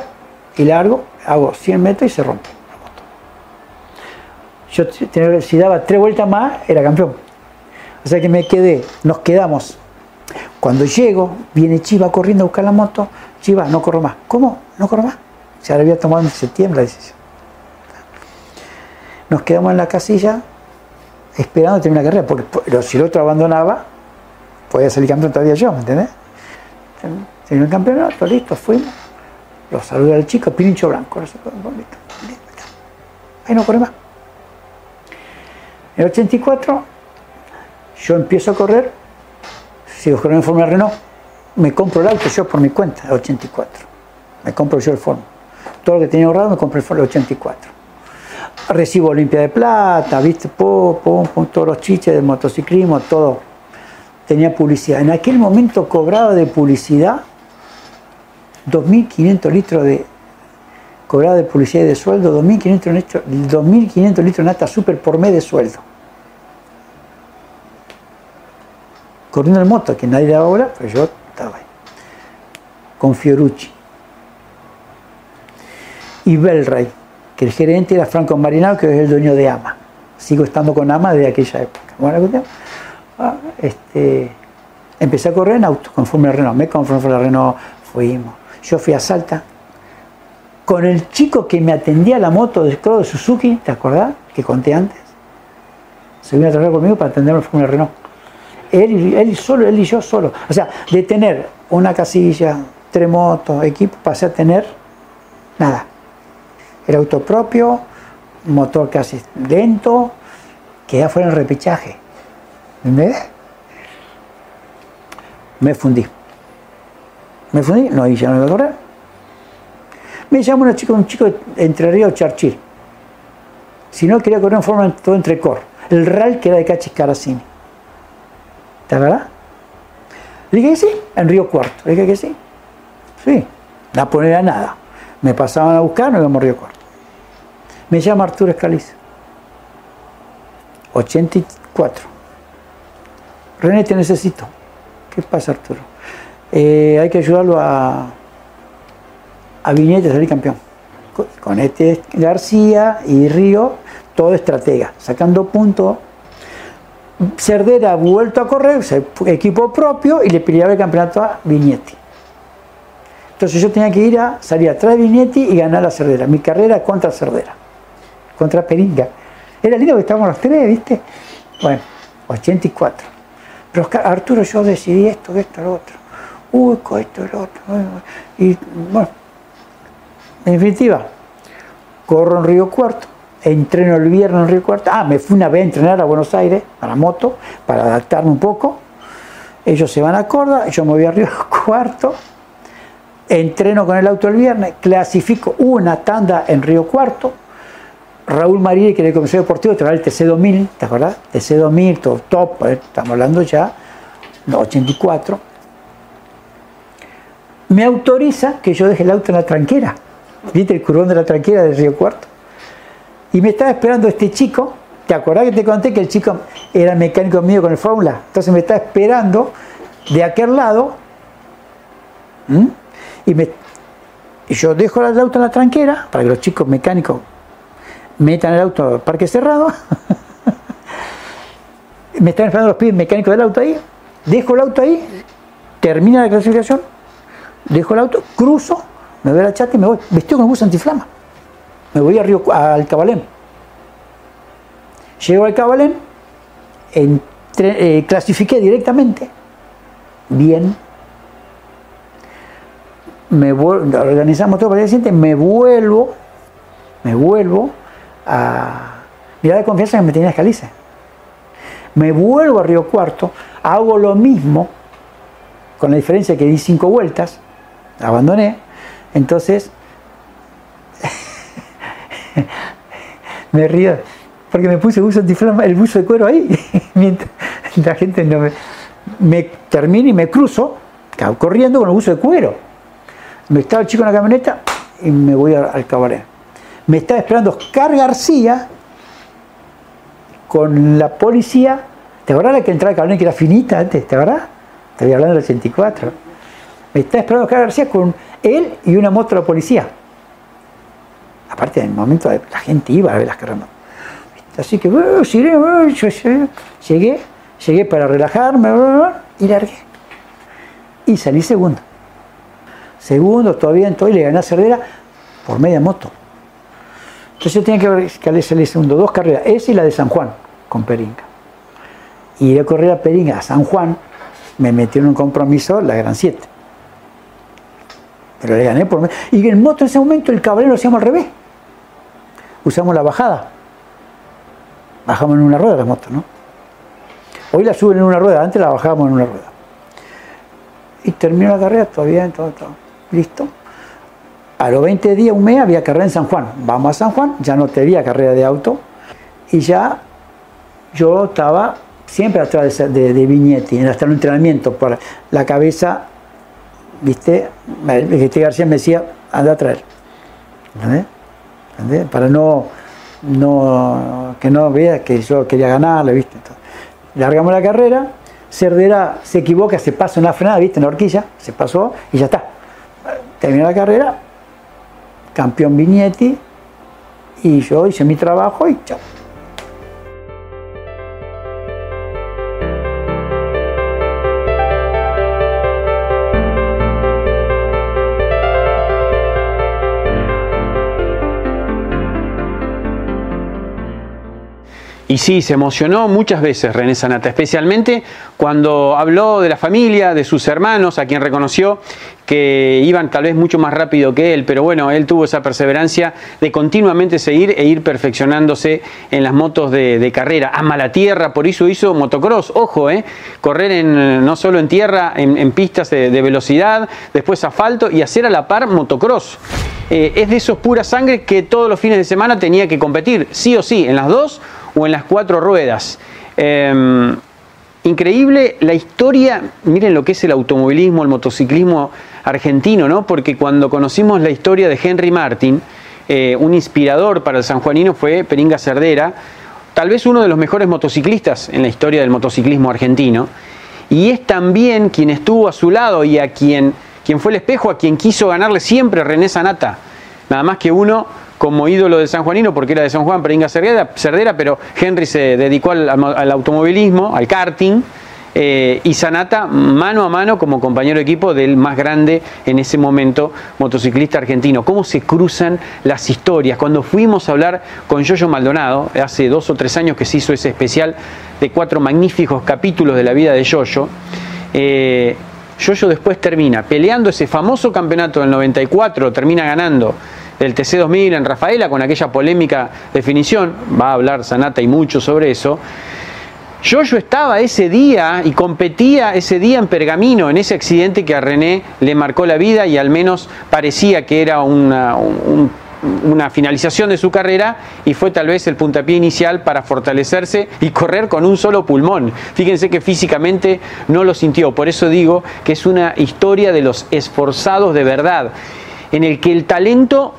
y largo, hago 100 metros y se rompe la moto. Yo, si daba tres vueltas más, era campeón. O sea que me quedé, nos quedamos cuando llego, viene Chiva corriendo a buscar la moto. Chiva, no corro más. ¿Cómo? ¿No corro más? Se la había tomado en septiembre la decisión. Nos quedamos en la casilla esperando terminar la carrera, porque si el otro abandonaba, podía salir campeón todavía yo, ¿me entendés? El campeonato, listo, fuimos. Los saludé al chico, Pirincho Blanco. Ahí no corre más. En el 84, yo empiezo a correr sigo corriendo en Fórmula Renault, me compro el auto yo por mi cuenta, el 84. Me compro yo el Fórmula. Todo lo que tenía ahorrado me compré el Fórmula 84. Recibo Olimpia de Plata, viste, todos los chiches del motociclismo, todo. Tenía publicidad. En aquel momento cobraba de publicidad 2.500 litros de cobraba de publicidad y de sueldo, 2.500 litros, 2.500 litros de nata super por mes de sueldo. Corriendo en moto, que nadie daba bola, pero yo estaba ahí. Con Fiorucci. Y Belray, que el gerente era Franco Marinaro, que es el dueño de AMA. Sigo estando con AMA desde aquella época. Bueno, ah, este, empecé a correr en auto, con Fórmula Renault. Me con Fórmula Renault, fuimos. Yo fui a Salta con el chico que me atendía la moto de creo, de Suzuki, ¿te acordás? Que conté antes. Se vino a trabajar conmigo para atenderme en Fórmula Renault él, solo, él y yo solo. O sea, de tener una casilla, tres motos, equipo, pasé a tener nada. El auto propio, motor casi lento, que ya fuera el repechaje. ¿Entendés? Me fundí. Me fundí, no, y ya no iba a correr. Me llama una chica, un chico de Entre Ríos Charchil. Si no, quería correr en forma todo entre cor. El RAL que era de Cachis Caracini. ¿Te verdad? Le dije que sí, en Río Cuarto. Dije que sí. Sí, la ponía nada. Me pasaban a buscar, no íbamos a Río Cuarto. Me llama Arturo Escaliz. 84. René, te necesito. ¿qué pasa Arturo? Eh, hay que ayudarlo a, a Viñete a salir campeón. Con este García y Río, todo estratega, sacando puntos. Cerdera ha vuelto a correr, se- equipo propio, y le peleaba el campeonato a Vignetti. Entonces yo tenía que ir a salir atrás de Vignetti y ganar a Cerdera. Mi carrera contra Cerdera, contra Peringa. Era lindo que estábamos los tres, ¿viste? Bueno, 84. Pero Arturo, yo decidí esto, esto, lo otro. Uy, esto, lo otro. Y bueno, en definitiva, corro en Río Cuarto, entreno el viernes en Río Cuarto. Ah, me fui una vez a entrenar a Buenos Aires, a la moto, para adaptarme un poco. Ellos se van a Córdoba, yo me voy a Río Cuarto, entreno con el auto el viernes, clasifico una tanda en Río Cuarto. Raúl María, que era el comisario deportivo, trae el TC2000, ¿te acordás? TC2000, todo top, eh, estamos hablando ya, no, 84. Me autoriza que yo deje el auto en la tranquera. ¿Viste el curvón de la tranquera del Río Cuarto? Y me estaba esperando este chico. ¿Te acordás que te conté que el chico era mecánico mío con el Fórmula? Entonces me estaba esperando de aquel lado. Y, me, yo dejo el auto en la tranquera para que los chicos mecánicos metan el auto al parque cerrado. me están esperando los pibes mecánicos del auto ahí. Dejo el auto ahí, termina la clasificación, dejo el auto, cruzo, me voy a la chata y me voy, vestido con bus antiflama. Me voy a al Cabalén. Llego al Cabalén, eh, clasifiqué directamente, bien. Me organizamos todo para el día siguiente, me vuelvo, me vuelvo a. Mirá de confianza que me tenía Escalice. Me vuelvo a Río Cuarto, hago lo mismo, con la diferencia que di cinco vueltas, abandoné. Entonces, me río, porque me puse buzo el buzo de cuero ahí, mientras la gente no me, me termina y me cruzo, corriendo con el buzo de cuero. Me estaba el chico en la camioneta y me voy al cabaret. Me estaba esperando Oscar García con la policía. ¿Te acuerdas la que entraba al cabaret que era finita antes? ¿Te acuerdas? Te voy hablando del 84. Me estaba esperando Oscar García con él y una moto de la policía. Aparte, en el momento de- la gente iba a ver las carreras. Así que, "Uh, llegué, uh", yo llegué, llegué, para relajarme uh, y largué. Y salí segundo. Segundo, todavía en todo, y le gané a Cerdera por media moto. Entonces yo tenía que que salir segundo, dos carreras, esa y la de San Juan, con Peringa. Y de correr a Peringa a San Juan, me metieron en un compromiso la Gran 7. Y en moto en ese momento el cabalero lo hacíamos al revés. Usamos la bajada. Bajamos en una rueda la moto, ¿no? Hoy la suben en una rueda, antes la bajábamos en una rueda. Y terminó la carrera, todavía todo, todo. Listo. A los 20 días, un mes, había carrera en San Juan. Vamos a San Juan, ya no tenía carrera de auto. Y ya yo estaba siempre atrás de, de, de Vignetti, hasta el entrenamiento, por la cabeza, ¿viste? Este García me decía, anda a traer. ¿Entendés? ¿Entendés? Para no, no, que no vea que yo quería ganarle, ¿viste? Largamos la carrera, Cerdera se equivoca, se pasa una frenada, ¿viste? En la horquilla, se pasó y ya está. Terminó la carrera, campeón Vignetti, y yo hice mi trabajo y chao. Y sí, se emocionó muchas veces René Sanata, especialmente cuando habló de la familia, de sus hermanos, a quien reconoció que iban tal vez mucho más rápido que él, pero bueno, él tuvo esa perseverancia de continuamente seguir e ir perfeccionándose en las motos de, carrera. Ama la tierra, por eso hizo motocross, ojo, eh, correr en, no solo en tierra, en, pistas de, de velocidad, después asfalto y hacer a la par motocross. Eh, es de esos pura sangre que todos los fines de semana tenía que competir, sí o sí, en las dos o en las cuatro ruedas. Eh, increíble la historia, miren lo que es el automovilismo, el motociclismo argentino, ¿no? Porque cuando conocimos la historia de Henry Martin, eh, un inspirador para el sanjuanino fue Peringa Cerdera, tal vez uno de los mejores motociclistas en la historia del motociclismo argentino. y es también quien estuvo a su lado y a quien, quien fue el espejo, a quien quiso ganarle siempre René Sanata. Nada más que uno como ídolo de San Juanino, porque era de San Juan, Peringa Cerdera, Cerdera pero Henry se dedicó al, automovilismo, al karting, eh, y Sanata mano a mano como compañero de equipo del más grande en ese momento motociclista argentino. ¿Cómo se cruzan las historias? Cuando fuimos a hablar con Yoyo Maldonado, hace dos o tres años que se hizo ese especial de cuatro magníficos capítulos de la vida de Yoyo, eh, Yoyo después termina peleando ese famoso campeonato del 94, termina ganando el TC2000 en Rafaela con aquella polémica definición, va a hablar Sanata y mucho sobre eso. Yoyo estaba ese día y competía ese día en Pergamino, en ese accidente que a René le marcó la vida y al menos parecía que era una, un- una finalización de su carrera y fue tal vez el puntapié inicial para fortalecerse y correr con un solo pulmón. Fíjense que físicamente no lo sintió, por eso digo que es una historia de los esforzados de verdad, en el que el talento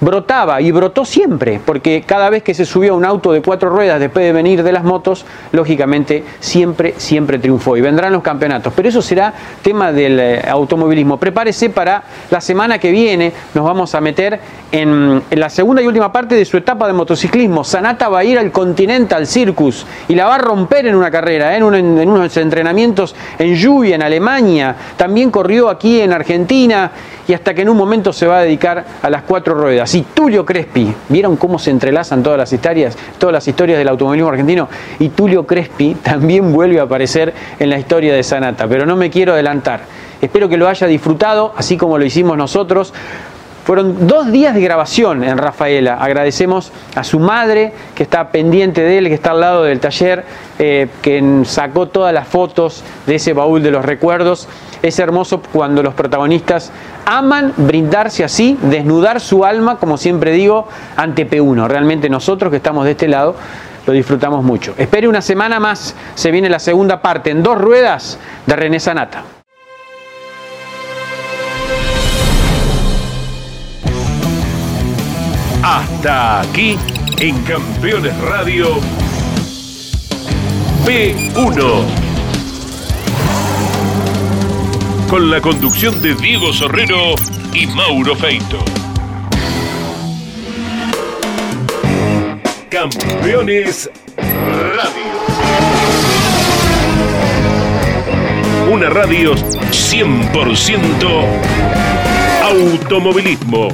brotaba y brotó siempre, porque cada vez que se subió a un auto de cuatro ruedas después de venir de las motos, lógicamente siempre, siempre triunfó y vendrán los campeonatos. Pero eso será tema del eh, automovilismo. Prepárese para la semana que viene, nos vamos a meter en, la segunda y última parte de su etapa de motociclismo. Sanata va a ir al Continental Circus y la va a romper en una carrera, ¿eh? en, un- en unos entrenamientos en lluvia en Alemania, también corrió aquí en Argentina y hasta que en un momento se va a dedicar a las cuatro ruedas. Y Tulio Crespi, ¿vieron cómo se entrelazan todas las historias, todas las historias del automovilismo argentino? Y Tulio Crespi también vuelve a aparecer en la historia de Sanata, pero no me quiero adelantar. Espero que lo haya disfrutado, así como lo hicimos nosotros. Fueron dos días de grabación en Rafaela. Agradecemos a su madre, que está pendiente de él, que está al lado del taller, eh, que sacó todas las fotos de ese baúl de los recuerdos. Es hermoso cuando los protagonistas aman brindarse así, desnudar su alma, como siempre digo, ante P1. Realmente nosotros que estamos de este lado lo disfrutamos mucho. Espere una semana más, se viene la segunda parte en dos ruedas de René Sanata. Hasta aquí en Campeones Radio P1. Con la conducción de Diego Sorrero y Mauro Feito. Campeones Radio. Una radio 100% automovilismo.